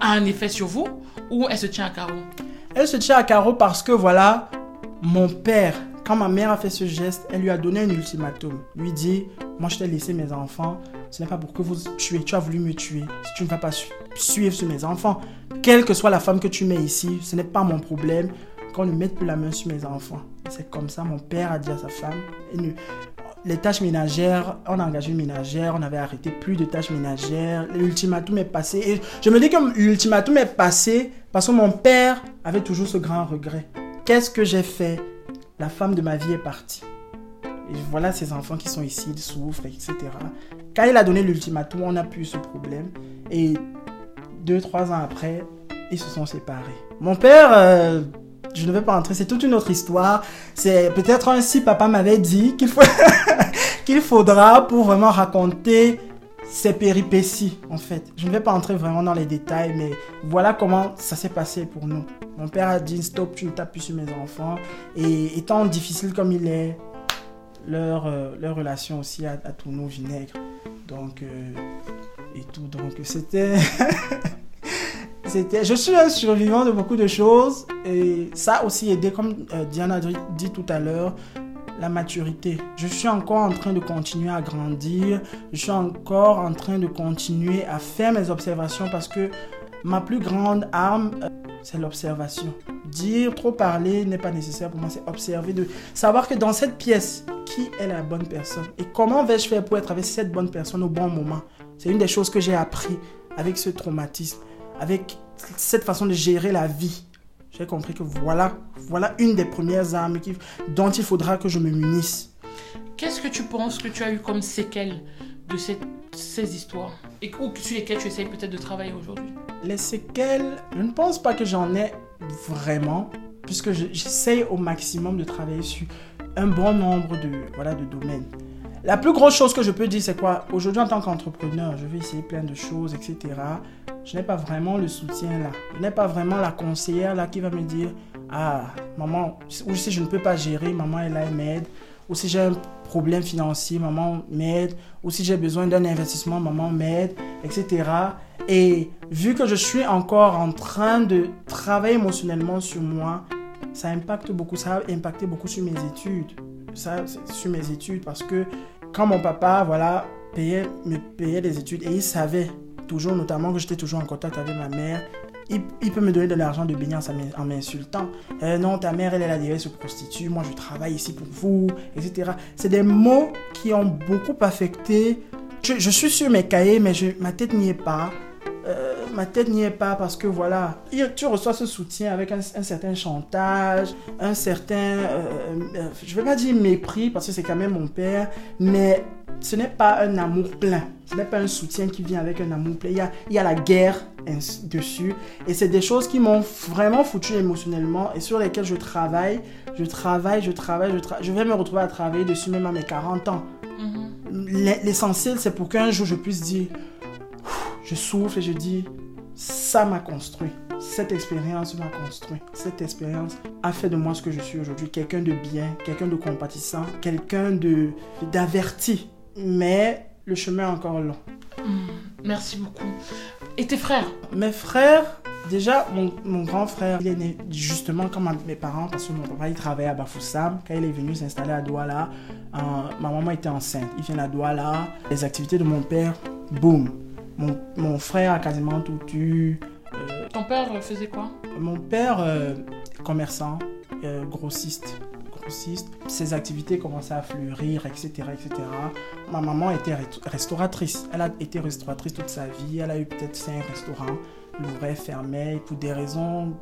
Speaker 1: a un effet sur vous ou elle se tient à carreau?
Speaker 2: Elle se tient à carreau parce que voilà, mon père, quand ma mère a fait ce geste, elle lui a donné un ultimatum. Lui dit, moi je t'ai laissé mes enfants, ce n'est pas pour que vous tuez. Tu as voulu me tuer. Si tu ne vas pas suivre sur mes enfants, quelle que soit la femme que tu mets ici, ce n'est pas mon problème qu'on ne mette plus la main sur mes enfants. C'est comme ça, mon père a dit à sa femme. les tâches ménagères, on a engagé une ménagère, on avait arrêté plus de tâches ménagères, l'ultimatum est passé. Et je me dis que l'ultimatum est passé parce que mon père avait toujours ce grand regret. Qu'est-ce que j'ai fait? La femme de ma vie est partie. Et voilà ces enfants qui sont ici, ils souffrent, etc. Quand il a donné l'ultimatum, on a pu ce problème. Et deux, trois ans après, ils se sont séparés. Mon père, euh, je ne vais pas entrer, c'est toute une autre histoire. C'est peut-être ainsi papa m'avait dit qu'il faut faudra pour vraiment raconter ces péripéties, en fait. Je ne vais pas entrer vraiment dans les détails, mais voilà comment ça s'est passé pour nous. Mon père a dit stop, tu ne tapes plus sur mes enfants. Et étant difficile comme il est, leur, euh, leur relation aussi a, a tourné au vinaigre. Donc, euh, et tout. Donc, c'était. Je suis un survivant de beaucoup de choses. Et ça aussi aidé, comme euh, Diana dit tout à l'heure, la maturité. Je suis encore en train de continuer à grandir. Je suis encore en train de continuer à faire mes observations parce que ma plus grande arme, c'est l'observation. Dire, trop parler n'est pas nécessaire pour moi, c'est observer, de savoir que dans cette pièce, qui est la bonne personne et comment vais-je faire pour être avec cette bonne personne au bon moment? C'est une des choses que j'ai appris avec ce traumatisme, avec cette façon de gérer la vie. J'ai compris que voilà, voilà une des premières armes qui, dont il faudra que je me munisse.
Speaker 1: Qu'est-ce que tu penses que tu as eu comme séquelles de cette, ces histoires? Et ou sur lesquelles tu essayes peut-être de travailler aujourd'hui?
Speaker 2: Les séquelles, je ne pense pas que j'en ai vraiment, puisque j'essaye au maximum de travailler sur un bon nombre de, voilà, de domaines. La plus grosse chose que je peux dire, c'est quoi? Aujourd'hui, en tant qu'entrepreneur, je vais essayer plein de choses, etc. Je n'ai pas vraiment le soutien là. Je n'ai pas vraiment la conseillère là qui va me dire Ah, maman, ou si je ne peux pas gérer, maman est là, elle m'aide. Ou si j'ai un problème financier, maman m'aide. Ou si j'ai besoin d'un investissement, maman m'aide, etc. Et vu que je suis encore en train de travailler émotionnellement sur moi, ça impacte beaucoup, ça a impacté beaucoup sur mes études. Ça, sur mes études, parce que quand mon papa, voilà, payait, me payait des études et il savait toujours, notamment que j'étais toujours en contact avec ma mère, il, peut me donner de l'argent de baigner en m'insultant. Euh, non, ta mère, elle, elle a déjà se prostitue, moi je travaille ici pour vous, etc. C'est des mots qui ont beaucoup affecté. Je, suis sur mes cahiers, mais je, ma tête n'y est pas. Euh, ma tête n'y est pas parce que voilà, tu reçois ce soutien avec un, certain chantage, un certain, euh, euh, je vais pas dire mépris parce que c'est quand même mon père, mais ce n'est pas un amour plein. Ce n'est pas un soutien qui vient avec un amour plein. Il y a, il y a la guerre dessus. Et c'est des choses qui m'ont vraiment foutu émotionnellement et sur lesquelles je travaille. Je travaille, je travaille, je travaille. Je vais me retrouver à travailler dessus même à mes 40 ans. Mm-hmm. L'essentiel, c'est pour qu'un jour je puisse dire je souffle et je dis, ça m'a construit. Cette expérience m'a construit. Cette expérience a fait de moi ce que je suis aujourd'hui. Quelqu'un de bien, quelqu'un de compatissant, quelqu'un de d'averti. Mais le chemin est encore long.
Speaker 1: Hmm, merci beaucoup. Et tes frères?
Speaker 2: Mes frères, déjà, mon, grand frère, il est né justement comme mes parents, parce que mon papa, il travaillait à Bafoussam. Quand il est venu s'installer à Douala, euh, ma maman était enceinte. Il vient à Douala. Les activités de mon père, boum, mon, frère a quasiment tout eu.
Speaker 1: Euh, Ton père faisait quoi?
Speaker 2: Mon père, euh, commerçant, euh, grossiste. grossiste. Ses activités commençaient à fleurir, etc., etc. Ma maman était restauratrice. Elle a été restauratrice toute sa vie. Elle a eu peut-être cinq restaurants l'ouvrait, fermait, pour des raisons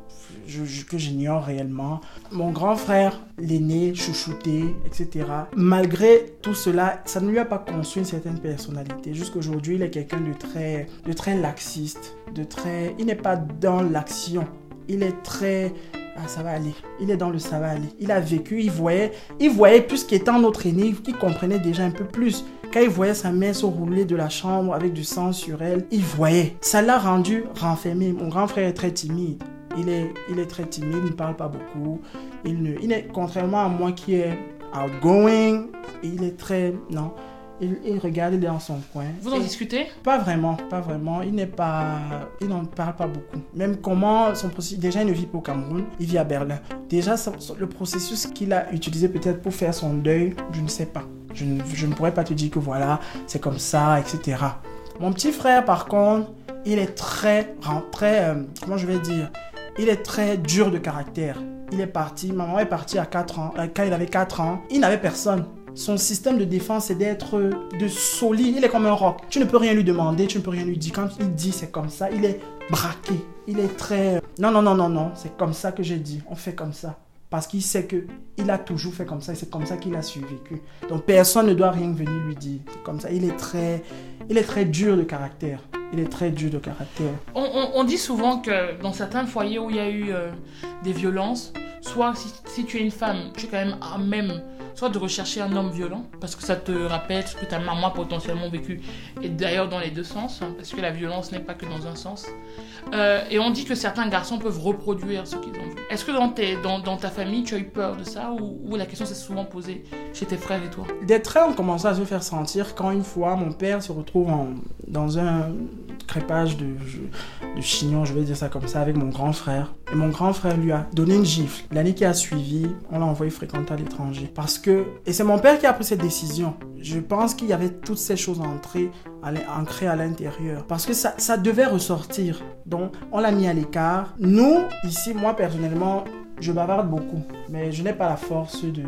Speaker 2: que j'ignore réellement. Mon grand frère, l'aîné, chouchouté, etc. Malgré tout cela, ça ne lui a pas construit une certaine personnalité. Jusqu'aujourd'hui, il est quelqu'un de très, de très laxiste, de très... Il n'est pas dans l'action. Il est très ah, ça va aller. Il est dans le ça va aller. Il a vécu, il voyait, il voyait plus qu'étant notre aîné, qui comprenait déjà un peu plus. Quand il voyait sa mère se rouler de la chambre avec du sang sur elle, il voyait. Ça l'a rendu renfermé. Mon grand frère est très timide. Il est, il est très timide, il ne parle pas beaucoup. Il, ne, il est, contrairement à moi qui est outgoing, il est très... Non, il, regarde, il est dans son coin.
Speaker 1: Vous en discutez?
Speaker 2: Pas vraiment, pas vraiment. Il n'est pas, il n'en parle pas beaucoup. Même comment son processus. Déjà, il ne vit pas au Cameroun, il vit à Berlin. Déjà, le processus qu'il a utilisé peut-être pour faire son deuil, je ne sais pas. Je ne, pourrais pas te dire que voilà, c'est comme ça, etc. Mon petit frère, par contre, il est très, très, euh, comment je vais dire, il est très dur de caractère. Il est parti, maman est partie à 4 ans, euh, quand il avait 4 ans, il n'avait personne. Son système de défense, c'est d'être de solide. Il est comme un roc. Tu ne peux rien lui demander, tu ne peux rien lui dire. Quand il dit c'est comme ça, il est braqué. Il est très... Euh, non, non, non, non, non, c'est comme ça que j'ai dit. On fait comme ça parce qu'il sait que il a toujours fait comme ça et c'est comme ça qu'il a survécu. Donc personne ne doit rien venir lui dire. Comme ça. Il est très, il est très dur de caractère. Il est très dur de caractère.
Speaker 1: On, dit souvent que dans certains foyers où il y a eu euh, des violences, soit si, tu es une femme, tu es quand même à même soit de rechercher un homme violent, parce que ça te rappelle ce que ta maman a potentiellement vécu, et d'ailleurs dans les deux sens, hein, parce que la violence n'est pas que dans un sens. Euh, et on dit que certains garçons peuvent reproduire ce qu'ils ont vu. Est-ce que dans, dans, dans, ta famille, tu as eu peur de ça, ou, la question s'est souvent posée chez tes frères et toi?
Speaker 2: Des traits ont commencé à se faire sentir quand une fois mon père se retrouve dans un crépage de, de chignon, je vais dire ça comme ça, avec mon grand frère. Et mon grand frère lui a donné une gifle. L'année qui a suivi, on l'a envoyé fréquenter à l'étranger. Parce que et c'est mon père qui a pris cette décision. Je pense qu'il y avait toutes ces choses ancrées à l'intérieur. Parce que ça, devait ressortir. Donc, on l'a mis à l'écart. Nous, ici, moi personnellement, je bavarde beaucoup. Mais je n'ai pas la force de...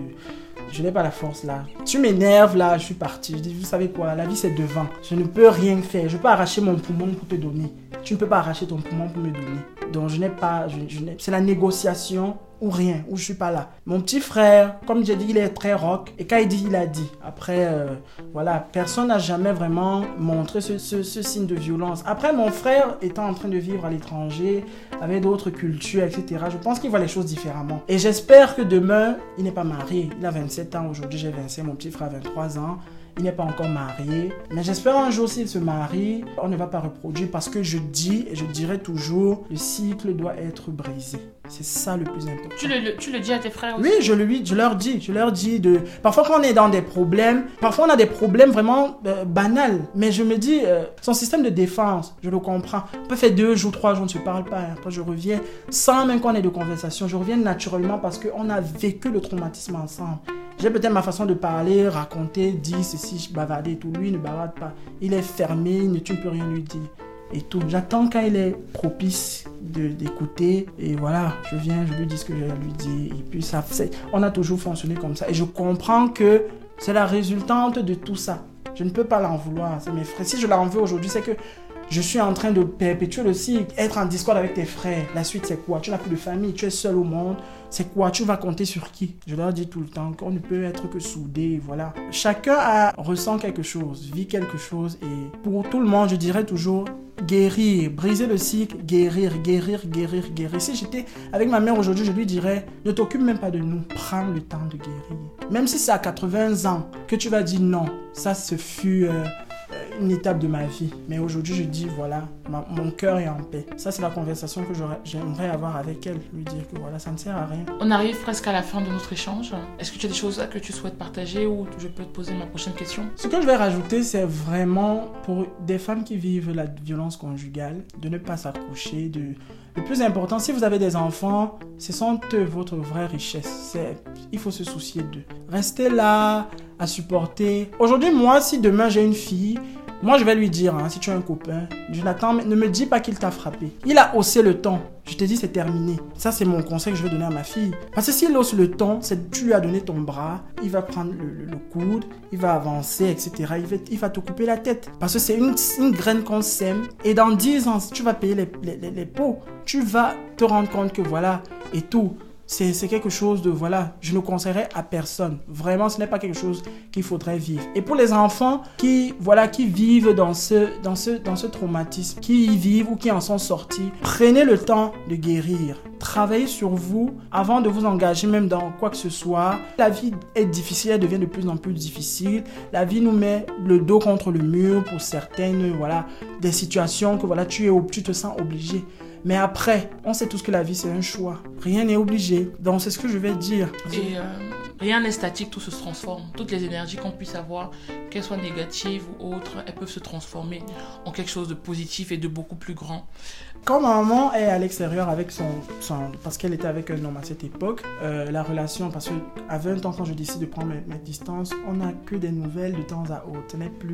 Speaker 2: Je n'ai pas la force là. Tu m'énerves là, je suis parti. Je dis, vous savez quoi, la vie c'est devant. Je ne peux rien faire. Je peux arracher mon poumon pour te donner. Tu ne peux pas arracher ton poumon pour me donner. Donc je n'ai pas, je, c'est la négociation ou rien, ou je suis pas là. Mon petit frère, comme j'ai dit, il est très rock. Et quand il dit, il a dit. Après, euh, voilà, personne n'a jamais vraiment montré ce, ce, signe de violence. Après, mon frère étant en train de vivre à l'étranger, avec d'autres cultures, etc., je pense qu'il voit les choses différemment. Et j'espère que demain, il n'est pas marié. Il a 27 ans aujourd'hui, j'ai 25, mon petit frère a 23 ans. Il n'est pas encore marié. Mais j'espère un jour s'il se marie, on ne va pas reproduire parce que je dis et je dirai toujours, le cycle doit être brisé. C'est ça le plus important.
Speaker 1: Tu le, tu le dis à tes frères aussi
Speaker 2: Oui, je, lui, je leur dis. Je leur dis de... Parfois quand on est dans des problèmes, parfois on a des problèmes vraiment euh, banals. Mais je me dis, euh, son système de défense, je le comprends. On peut faire deux jours, trois jours, on ne se parle pas. Après je reviens sans même qu'on ait de conversation. Je reviens naturellement parce qu'on a vécu le traumatisme ensemble. J'ai peut-être ma façon de parler, raconter, dire ceci, bavarder et tout. Lui ne bavarde pas. Il est fermé, tu ne peux rien lui dire. Et tout. J'attends quand il est propice d'écouter. Et voilà, je viens, je lui dis ce que à lui dire. Et puis ça, on a toujours fonctionné comme ça. Et je comprends que c'est la résultante de tout ça. Je ne peux pas l'en vouloir. C'est mes frères. Si je l'en veux aujourd'hui, c'est que je suis en train de perpétuer le cycle. Être en discorde avec tes frères. La suite, c'est quoi? Tu n'as plus de famille, tu es seul au monde c'est quoi? Tu vas compter sur qui? Je leur dis tout le temps qu'on ne peut être que soudés, voilà. Chacun a, ressent quelque chose, vit quelque chose et pour tout le monde, je dirais toujours guérir, briser le cycle, guérir, guérir, guérir, guérir. Si j'étais avec ma mère aujourd'hui, je lui dirais, ne t'occupe même pas de nous, prends le temps de guérir. Même si c'est à 80 ans que tu vas dire non, ça ce fut... Euh, une étape de ma vie. Mais aujourd'hui, je dis, voilà, mon cœur est en paix. Ça, c'est la conversation que j'aimerais avoir avec elle. Lui dire que voilà, ça ne sert à rien.
Speaker 1: On arrive presque à la fin de notre échange. Est-ce que tu as des choses que tu souhaites partager ou je peux te poser ma prochaine question?
Speaker 2: Ce que je vais rajouter, c'est vraiment pour des femmes qui vivent la violence conjugale, de ne pas s'accrocher, de... Le plus important, si vous avez des enfants, ce sont eux votre vraie richesse. Il faut se soucier d'eux. Restez là à supporter. Aujourd'hui, moi, si demain j'ai une fille, moi, je vais lui dire, hein, si tu as un copain, Jonathan, ne me dis pas qu'il t'a frappé. Il a haussé le ton. Je te dis, c'est terminé. Ça, c'est mon conseil que je vais donner à ma fille. Parce que s'il hausse le ton, c'est tu lui as donné ton bras, il va prendre le, coude, il va avancer, etc. Il va, te couper la tête. Parce que c'est une, graine qu'on sème. Et dans 10 ans, tu vas payer les, les, les pots, tu vas te rendre compte que voilà, et tout c'est quelque chose de, voilà, je ne conseillerais à personne. Vraiment, ce n'est pas quelque chose qu'il faudrait vivre. Et pour les enfants qui, voilà, qui vivent dans ce, dans ce, dans ce traumatisme, qui y vivent ou qui en sont sortis, prenez le temps de guérir. Travaillez sur vous avant de vous engager même dans quoi que ce soit. La vie est difficile, elle devient de plus en plus difficile. La vie nous met le dos contre le mur pour certaines, voilà, des situations que, voilà, tu, es, tu te sens obligé. Mais après, on sait tous que la vie, c'est un choix. Rien n'est obligé. Donc, c'est ce que je vais dire.
Speaker 1: Euh, Rien n'est statique, tout se transforme. Toutes les énergies qu'on puisse avoir, qu'elles soient négatives ou autres, elles peuvent se transformer en quelque chose de positif et de beaucoup plus grand.
Speaker 2: Quand ma maman est à l'extérieur avec son, parce qu'elle était avec un homme à cette époque, euh, la relation, parce qu'à 20 ans, quand je décide de prendre mes, mes distances, on n'a que des nouvelles de temps à autre. N'est plus,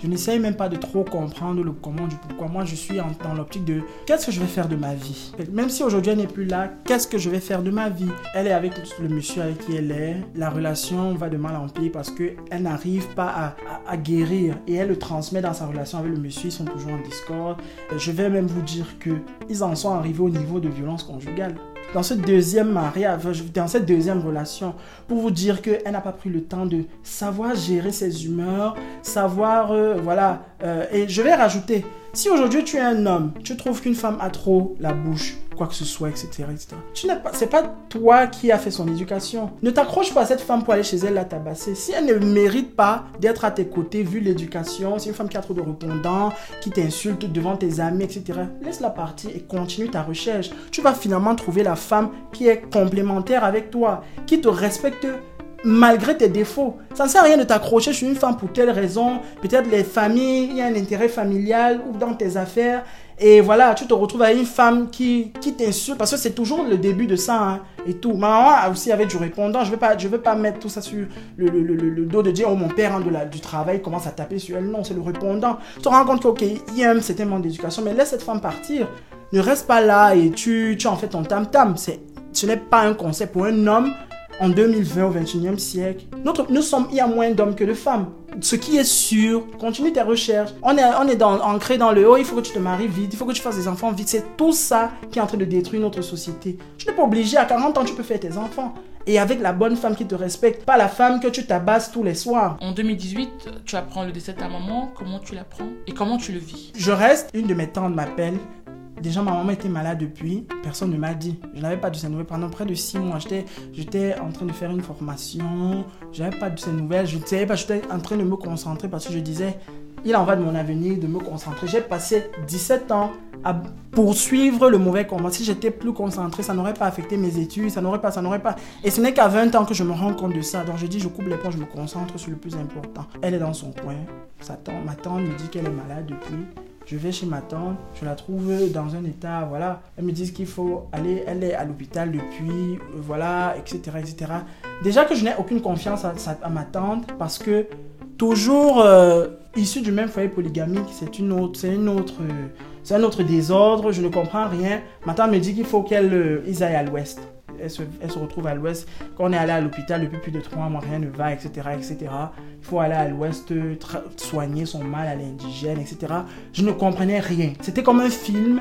Speaker 2: je n'essaye même pas de trop comprendre le comment, du pourquoi. Moi, je suis en, dans l'optique de qu'est-ce que je vais faire de ma vie? Même si aujourd'hui elle n'est plus là, qu'est-ce que je vais faire de ma vie? Elle est avec le monsieur avec qui elle est. La relation va de mal en pire parce que elle n'arrive pas à, à- à guérir et elle le transmet dans sa relation avec le monsieur. Ils sont toujours en discorde. Euh, Je vais même vous dire que ils en sont arrivés au niveau de violence conjugale. Dans ce deuxième mariage, dans cette deuxième relation, pour vous dire qu'elle n'a pas pris le temps de savoir gérer ses humeurs, savoir, euh, voilà. euh, et je vais rajouter, si aujourd'hui tu es un homme, tu trouves qu'une femme a trop la bouche, quoi que ce soit, etc., etc. Tu n'as pas, c'est pas toi qui as fait son éducation. Ne t'accroche pas à cette femme pour aller chez elle la tabasser. Si elle ne mérite pas d'être à tes côtés vu l'éducation, c'est une femme qui a trop de répondants, qui t'insulte devant tes amis, etc. Laisse-la partir et continue ta recherche. Tu vas finalement trouver la femme qui est complémentaire avec toi, qui te respecte malgré tes défauts. Ça ne sert à rien de t'accrocher sur une femme pour telle raison. Peut-être les familles, il y a un intérêt familial ou dans tes affaires. Et voilà, tu te retrouves avec une femme qui, qui t'insulte parce que c'est toujours le début de ça hein, et tout. Ma maman aussi avait du répondant. Je ne veux, pas- je veux pas mettre tout ça sur le, le- le- le- dos de dire oh mon père rentre de la, du travail commence à taper sur elle. Non, c'est le répondant. Tu te rends compte que, ok, il y a un certain manque d'éducation, mais laisse cette femme partir. Ne reste pas là et tu, tu en fais ton tam-tam. Ce n'est pas un conseil pour un homme en 2020 au 21e siècle. Notre, nous sommes, il y a moins d'hommes que de femmes. Ce qui est sûr, continue tes recherches. On est, on est dans, ancré dans le haut, il faut que tu te maries vite, il faut que tu fasses des enfants vite. C'est tout ça qui est en train de détruire notre société. Tu n'es pas obligé, à 40 ans, tu peux faire tes enfants. Et avec la bonne femme qui te respecte, pas la femme que tu tabasses tous les soirs.
Speaker 1: En 2018, tu apprends le décès de ta maman, comment tu l'apprends et comment tu le vis?
Speaker 2: Je reste, une de mes tantes m'appelle. Déjà, ma maman était malade depuis. Personne ne m'a dit. Je n'avais pas de ses nouvelles pendant près de six mois. J'étais, en train de faire une formation. Je n'avais pas de ses nouvelles. Je ne savais pas. J'étais en train de me concentrer parce que je disais, il en va de mon avenir, de me concentrer. J'ai passé 17 ans à poursuivre le mauvais combat. Si j'étais plus concentré, ça n'aurait pas affecté mes études. Ça n'aurait pas, ça n'aurait pas. Et ce n'est qu'à 20 ans que je me rends compte de ça. Donc je dis, je coupe les ponts, je me concentre sur le plus important. Elle est dans son coin. Sa tante, ma tante me dit qu'elle est malade depuis. Je vais chez ma tante, je la trouve dans un état, voilà. Elle me dit qu'il faut aller, elle est à l'hôpital depuis, voilà, etc., etc. Déjà que je n'ai aucune confiance à, à ma tante parce que toujours euh, issue du même foyer polygamique, c'est une autre, c'est autre, c'est un autre désordre. Je ne comprends rien. Ma tante me dit qu'il faut qu'elle, euh, aillent à l'ouest. Elle se, retrouve à l'ouest. Quand on est allé à l'hôpital depuis plus de trois mois, rien ne va, etc., etc. Il faut aller à l'ouest, soigner son mal à l'indigène, etc. Je ne comprenais rien. C'était comme un film.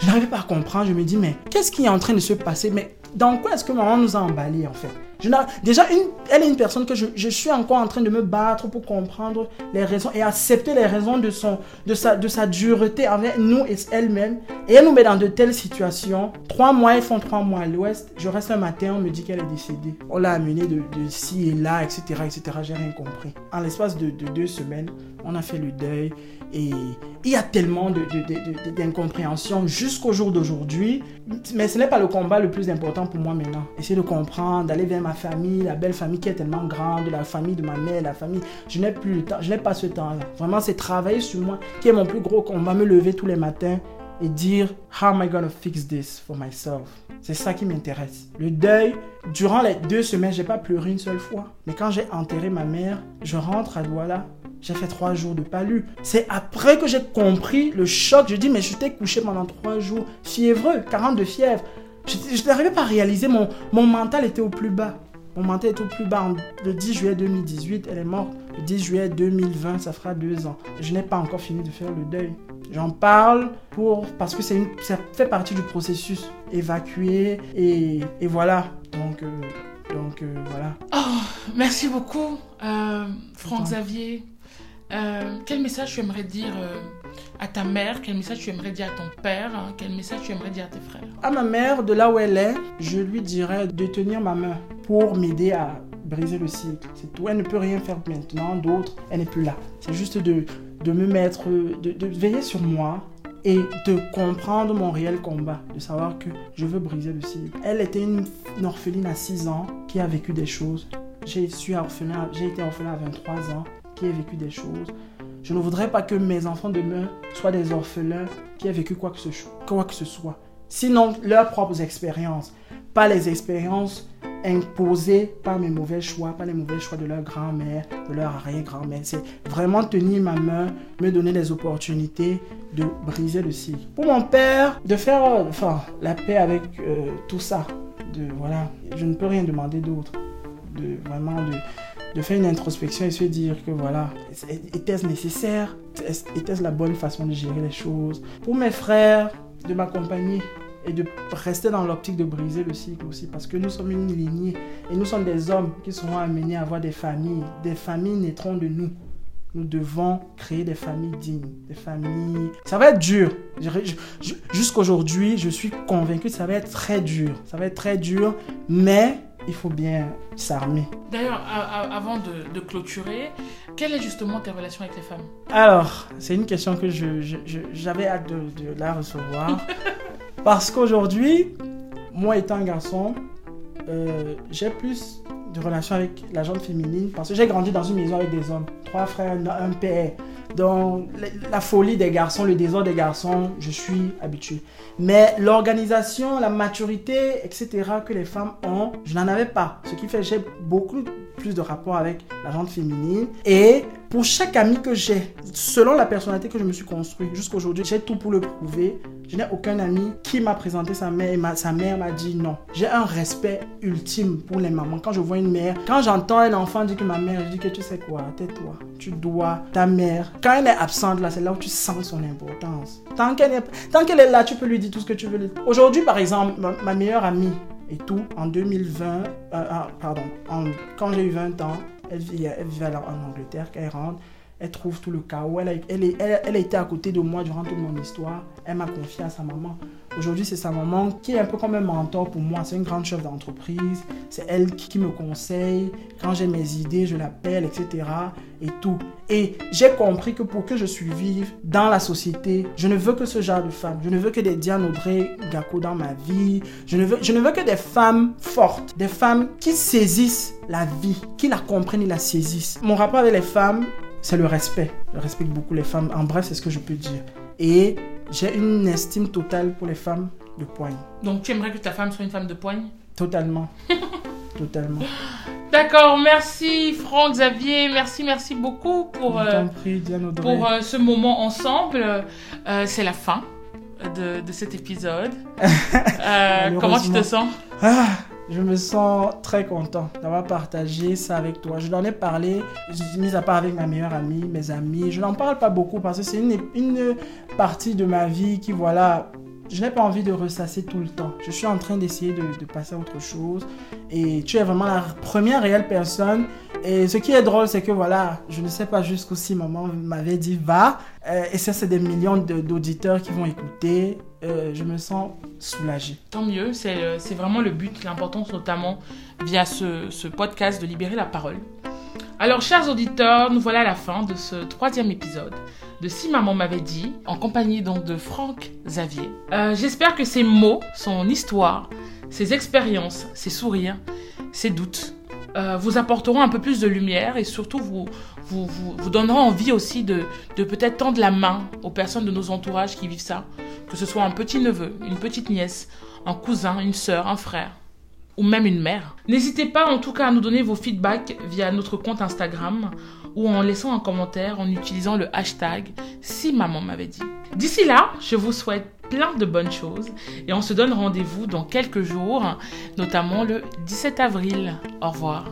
Speaker 2: Je n'arrivais pas à comprendre. Je me dis, mais qu'est-ce qui est en train de se passer? Mais dans quoi est-ce que maman nous a emballés, en fait? Déjà, elle est une personne que je, suis encore en train de me battre pour comprendre les raisons et accepter les raisons de, son, de, sa, de sa dureté envers nous et elle-même. Et elle nous met dans de telles situations. Trois mois, ils font trois mois à l'ouest. Je reste un matin, on me dit qu'elle est décédée. On l'a amenée de, de ci et là, etc., etc. J'ai rien compris. En l'espace de deux semaines, on a fait le deuil. Et il y a tellement d'incompréhension jusqu'au jour d'aujourd'hui. Mais ce n'est pas le combat le plus important pour moi maintenant. Essayer de comprendre, d'aller vers ma famille, la belle famille qui est tellement grande, la famille de ma mère, la famille. Je n'ai plus le temps, je n'ai pas ce temps-là. Vraiment, c'est travailler sur moi qui est mon plus gros combat. Me lever tous les matins et dire How am I gonna fix this for myself? C'est ça qui m'intéresse. Le deuil, durant les deux semaines, j'ai pas pleuré une seule fois. Mais quand j'ai enterré ma mère, je rentre à Douala. J'ai fait trois jours de palu. C'est après que j'ai compris le choc. Je dis, mais je t'ai couché pendant trois jours, fiévreux, 40 de fièvre. Je, n'arrivais pas à réaliser, mon, mon mental était au plus bas. Mon mental était au plus bas. Le 10 juillet 2018, elle est morte. Le 10 juillet 2020, ça fera deux ans. Je n'ai pas encore fini de faire le deuil. J'en parle pour, parce que une, ça fait partie du processus. Évacuer et, et voilà. Donc, euh, donc euh, voilà.
Speaker 1: Merci beaucoup, euh, Franck. Xavier. Euh, quel message tu aimerais dire euh, à ta mère? Quel message tu aimerais dire à ton père hein? Quel message tu aimerais dire à tes frères?
Speaker 2: À ma mère, de là où elle est, je lui dirais de tenir ma main pour m'aider à briser le cycle. C'est tout. Elle ne peut rien faire maintenant, d'autres, elle n'est plus là. C'est juste de, de me mettre, de, veiller sur moi et de comprendre mon réel combat, de savoir que je veux briser le cycle. Elle était une, orpheline à 6 ans qui a vécu des choses. j'ai été orphelin à 23 ans, qui vécu des choses. Je ne voudrais pas que mes enfants demain soient des orphelins qui aient vécu quoi que ce, quoi que ce soit. Sinon, leurs propres expériences, pas les expériences imposées par mes mauvais choix, pas les mauvais choix de leur grand-mère, de leur arrière-grand-mère. C'est vraiment tenir ma main, me donner des opportunités de briser le cycle. Pour mon père, de faire enfin, la paix avec euh, tout ça. De, voilà, je ne peux rien demander d'autre. De, vraiment de, de faire une introspection et se dire que voilà, était-ce nécessaire? Était-ce la bonne façon de gérer les choses? Pour mes frères, de m'accompagner et de rester dans l'optique de briser le cycle aussi parce que nous sommes une lignée et nous sommes des hommes qui seront amenés à avoir des familles. Des familles naîtront de nous. Nous devons créer des familles dignes, des familles... Ça va être dur. Jusqu'aujourd'hui, je suis convaincu que ça va être très dur. Ça va être très dur, mais il faut bien s'armer.
Speaker 1: D'ailleurs, avant de, clôturer, quelle est justement ta relation avec les femmes?
Speaker 2: Alors, c'est une question que j'avais hâte de, de, la recevoir. parce qu'aujourd'hui, moi étant un garçon, euh, j'ai plus de relations avec la gente féminine parce que j'ai grandi dans une maison avec des hommes, trois frères, un père. Donc, la folie des garçons, le désordre des garçons, je suis habitué. Mais l'organisation, la maturité, etc., que les femmes ont, je n'en avais pas. Ce qui fait que j'ai beaucoup plus de rapport avec la gente féminine. Et pour chaque ami que j'ai, selon la personnalité que je me suis construite jusqu'aujourd'hui, j'ai tout pour le prouver. Je n'ai aucun ami qui m'a présenté sa mère et sa mère m'a dit non. J'ai un respect ultime pour les mamans. Quand je vois une mère, quand j'entends un enfant dire que ma mère, je dis que tu sais quoi, tais-toi. Tu dois ta mère. Quand elle est absente là, c'est là où tu sens son importance. Tant qu'elle est, là, tu peux lui dire tout ce que tu veux. Aujourd'hui, par exemple, ma, meilleure amie et tout, en 2020, euh, ah, pardon, quand j'ai eu 20 ans, elle, vivait, elle vivait en Angleterre, quand elle rentre, elle trouve tout le chaos. Elle elle, elle, a été à côté de moi durant toute mon histoire. Elle m'a confié à sa maman. Aujourd'hui, c'est sa maman qui est un peu comme un mentor pour moi. C'est une grande chef d'entreprise. C'est elle qui, me conseille. Quand j'ai mes idées, je l'appelle, etc. Et tout. Et j'ai compris que pour que je survive dans la société, je ne veux que ce genre de femme. Je ne veux que des Diane Audrey Gako dans ma vie. Je ne, veux, je ne veux que des femmes fortes. Des femmes qui saisissent la vie, qui la comprennent et la saisissent. Mon rapport avec les femmes, c'est le respect. Je respecte beaucoup les femmes. En bref, c'est ce que je peux dire. Et j'ai une estime totale pour les femmes de poigne.
Speaker 1: Donc tu aimerais que ta femme soit une femme de poigne?
Speaker 2: Totalement. Totalement.
Speaker 1: D'accord, merci Franck Xavier, merci, merci beaucoup pour, euh, pour euh, ce moment ensemble. Euh, c'est la fin de, de cet épisode. comment tu te sens?
Speaker 2: Ah, je me sens très content d'avoir partagé ça avec toi. Je n'en ai parlé, mis à part avec ma meilleure amie, mes amis. Je n'en parle pas beaucoup parce que c'est une, une partie de ma vie qui, voilà, je n'ai pas envie de ressasser tout le temps. Je suis en train d'essayer de, passer à autre chose. Et tu es vraiment la première réelle personne. Et ce qui est drôle, c'est que voilà, je ne sais pas jusqu'où si maman m'avait dit va. Euh, et ça, c'est des millions d'auditeurs qui vont écouter. Euh, je me sens soulagée.
Speaker 1: Tant mieux, c'est vraiment le but, l'importance notamment via ce, ce podcast de libérer la parole. Alors, chers auditeurs, nous voilà à la fin de ce troisième épisode de Si Maman m'avait dit, en compagnie donc de Franck Xavier. Euh, j'espère que ces mots, son histoire, ses expériences, ses sourires, ses doutes, euh, vous apporteront un peu plus de lumière et surtout vous, vous, vous, donneront envie aussi de, de peut-être tendre la main aux personnes de nos entourages qui vivent ça, que ce soit un petit neveu, une petite nièce, un cousin, une sœur, un frère ou même une mère. N'hésitez pas en tout cas à nous donner vos feedbacks via notre compte Instagram ou en laissant un commentaire en utilisant le hashtag si maman m'avait dit. D'ici là, je vous souhaite plein de bonnes choses et on se donne rendez-vous dans quelques jours, notamment le 17 avril. Au revoir.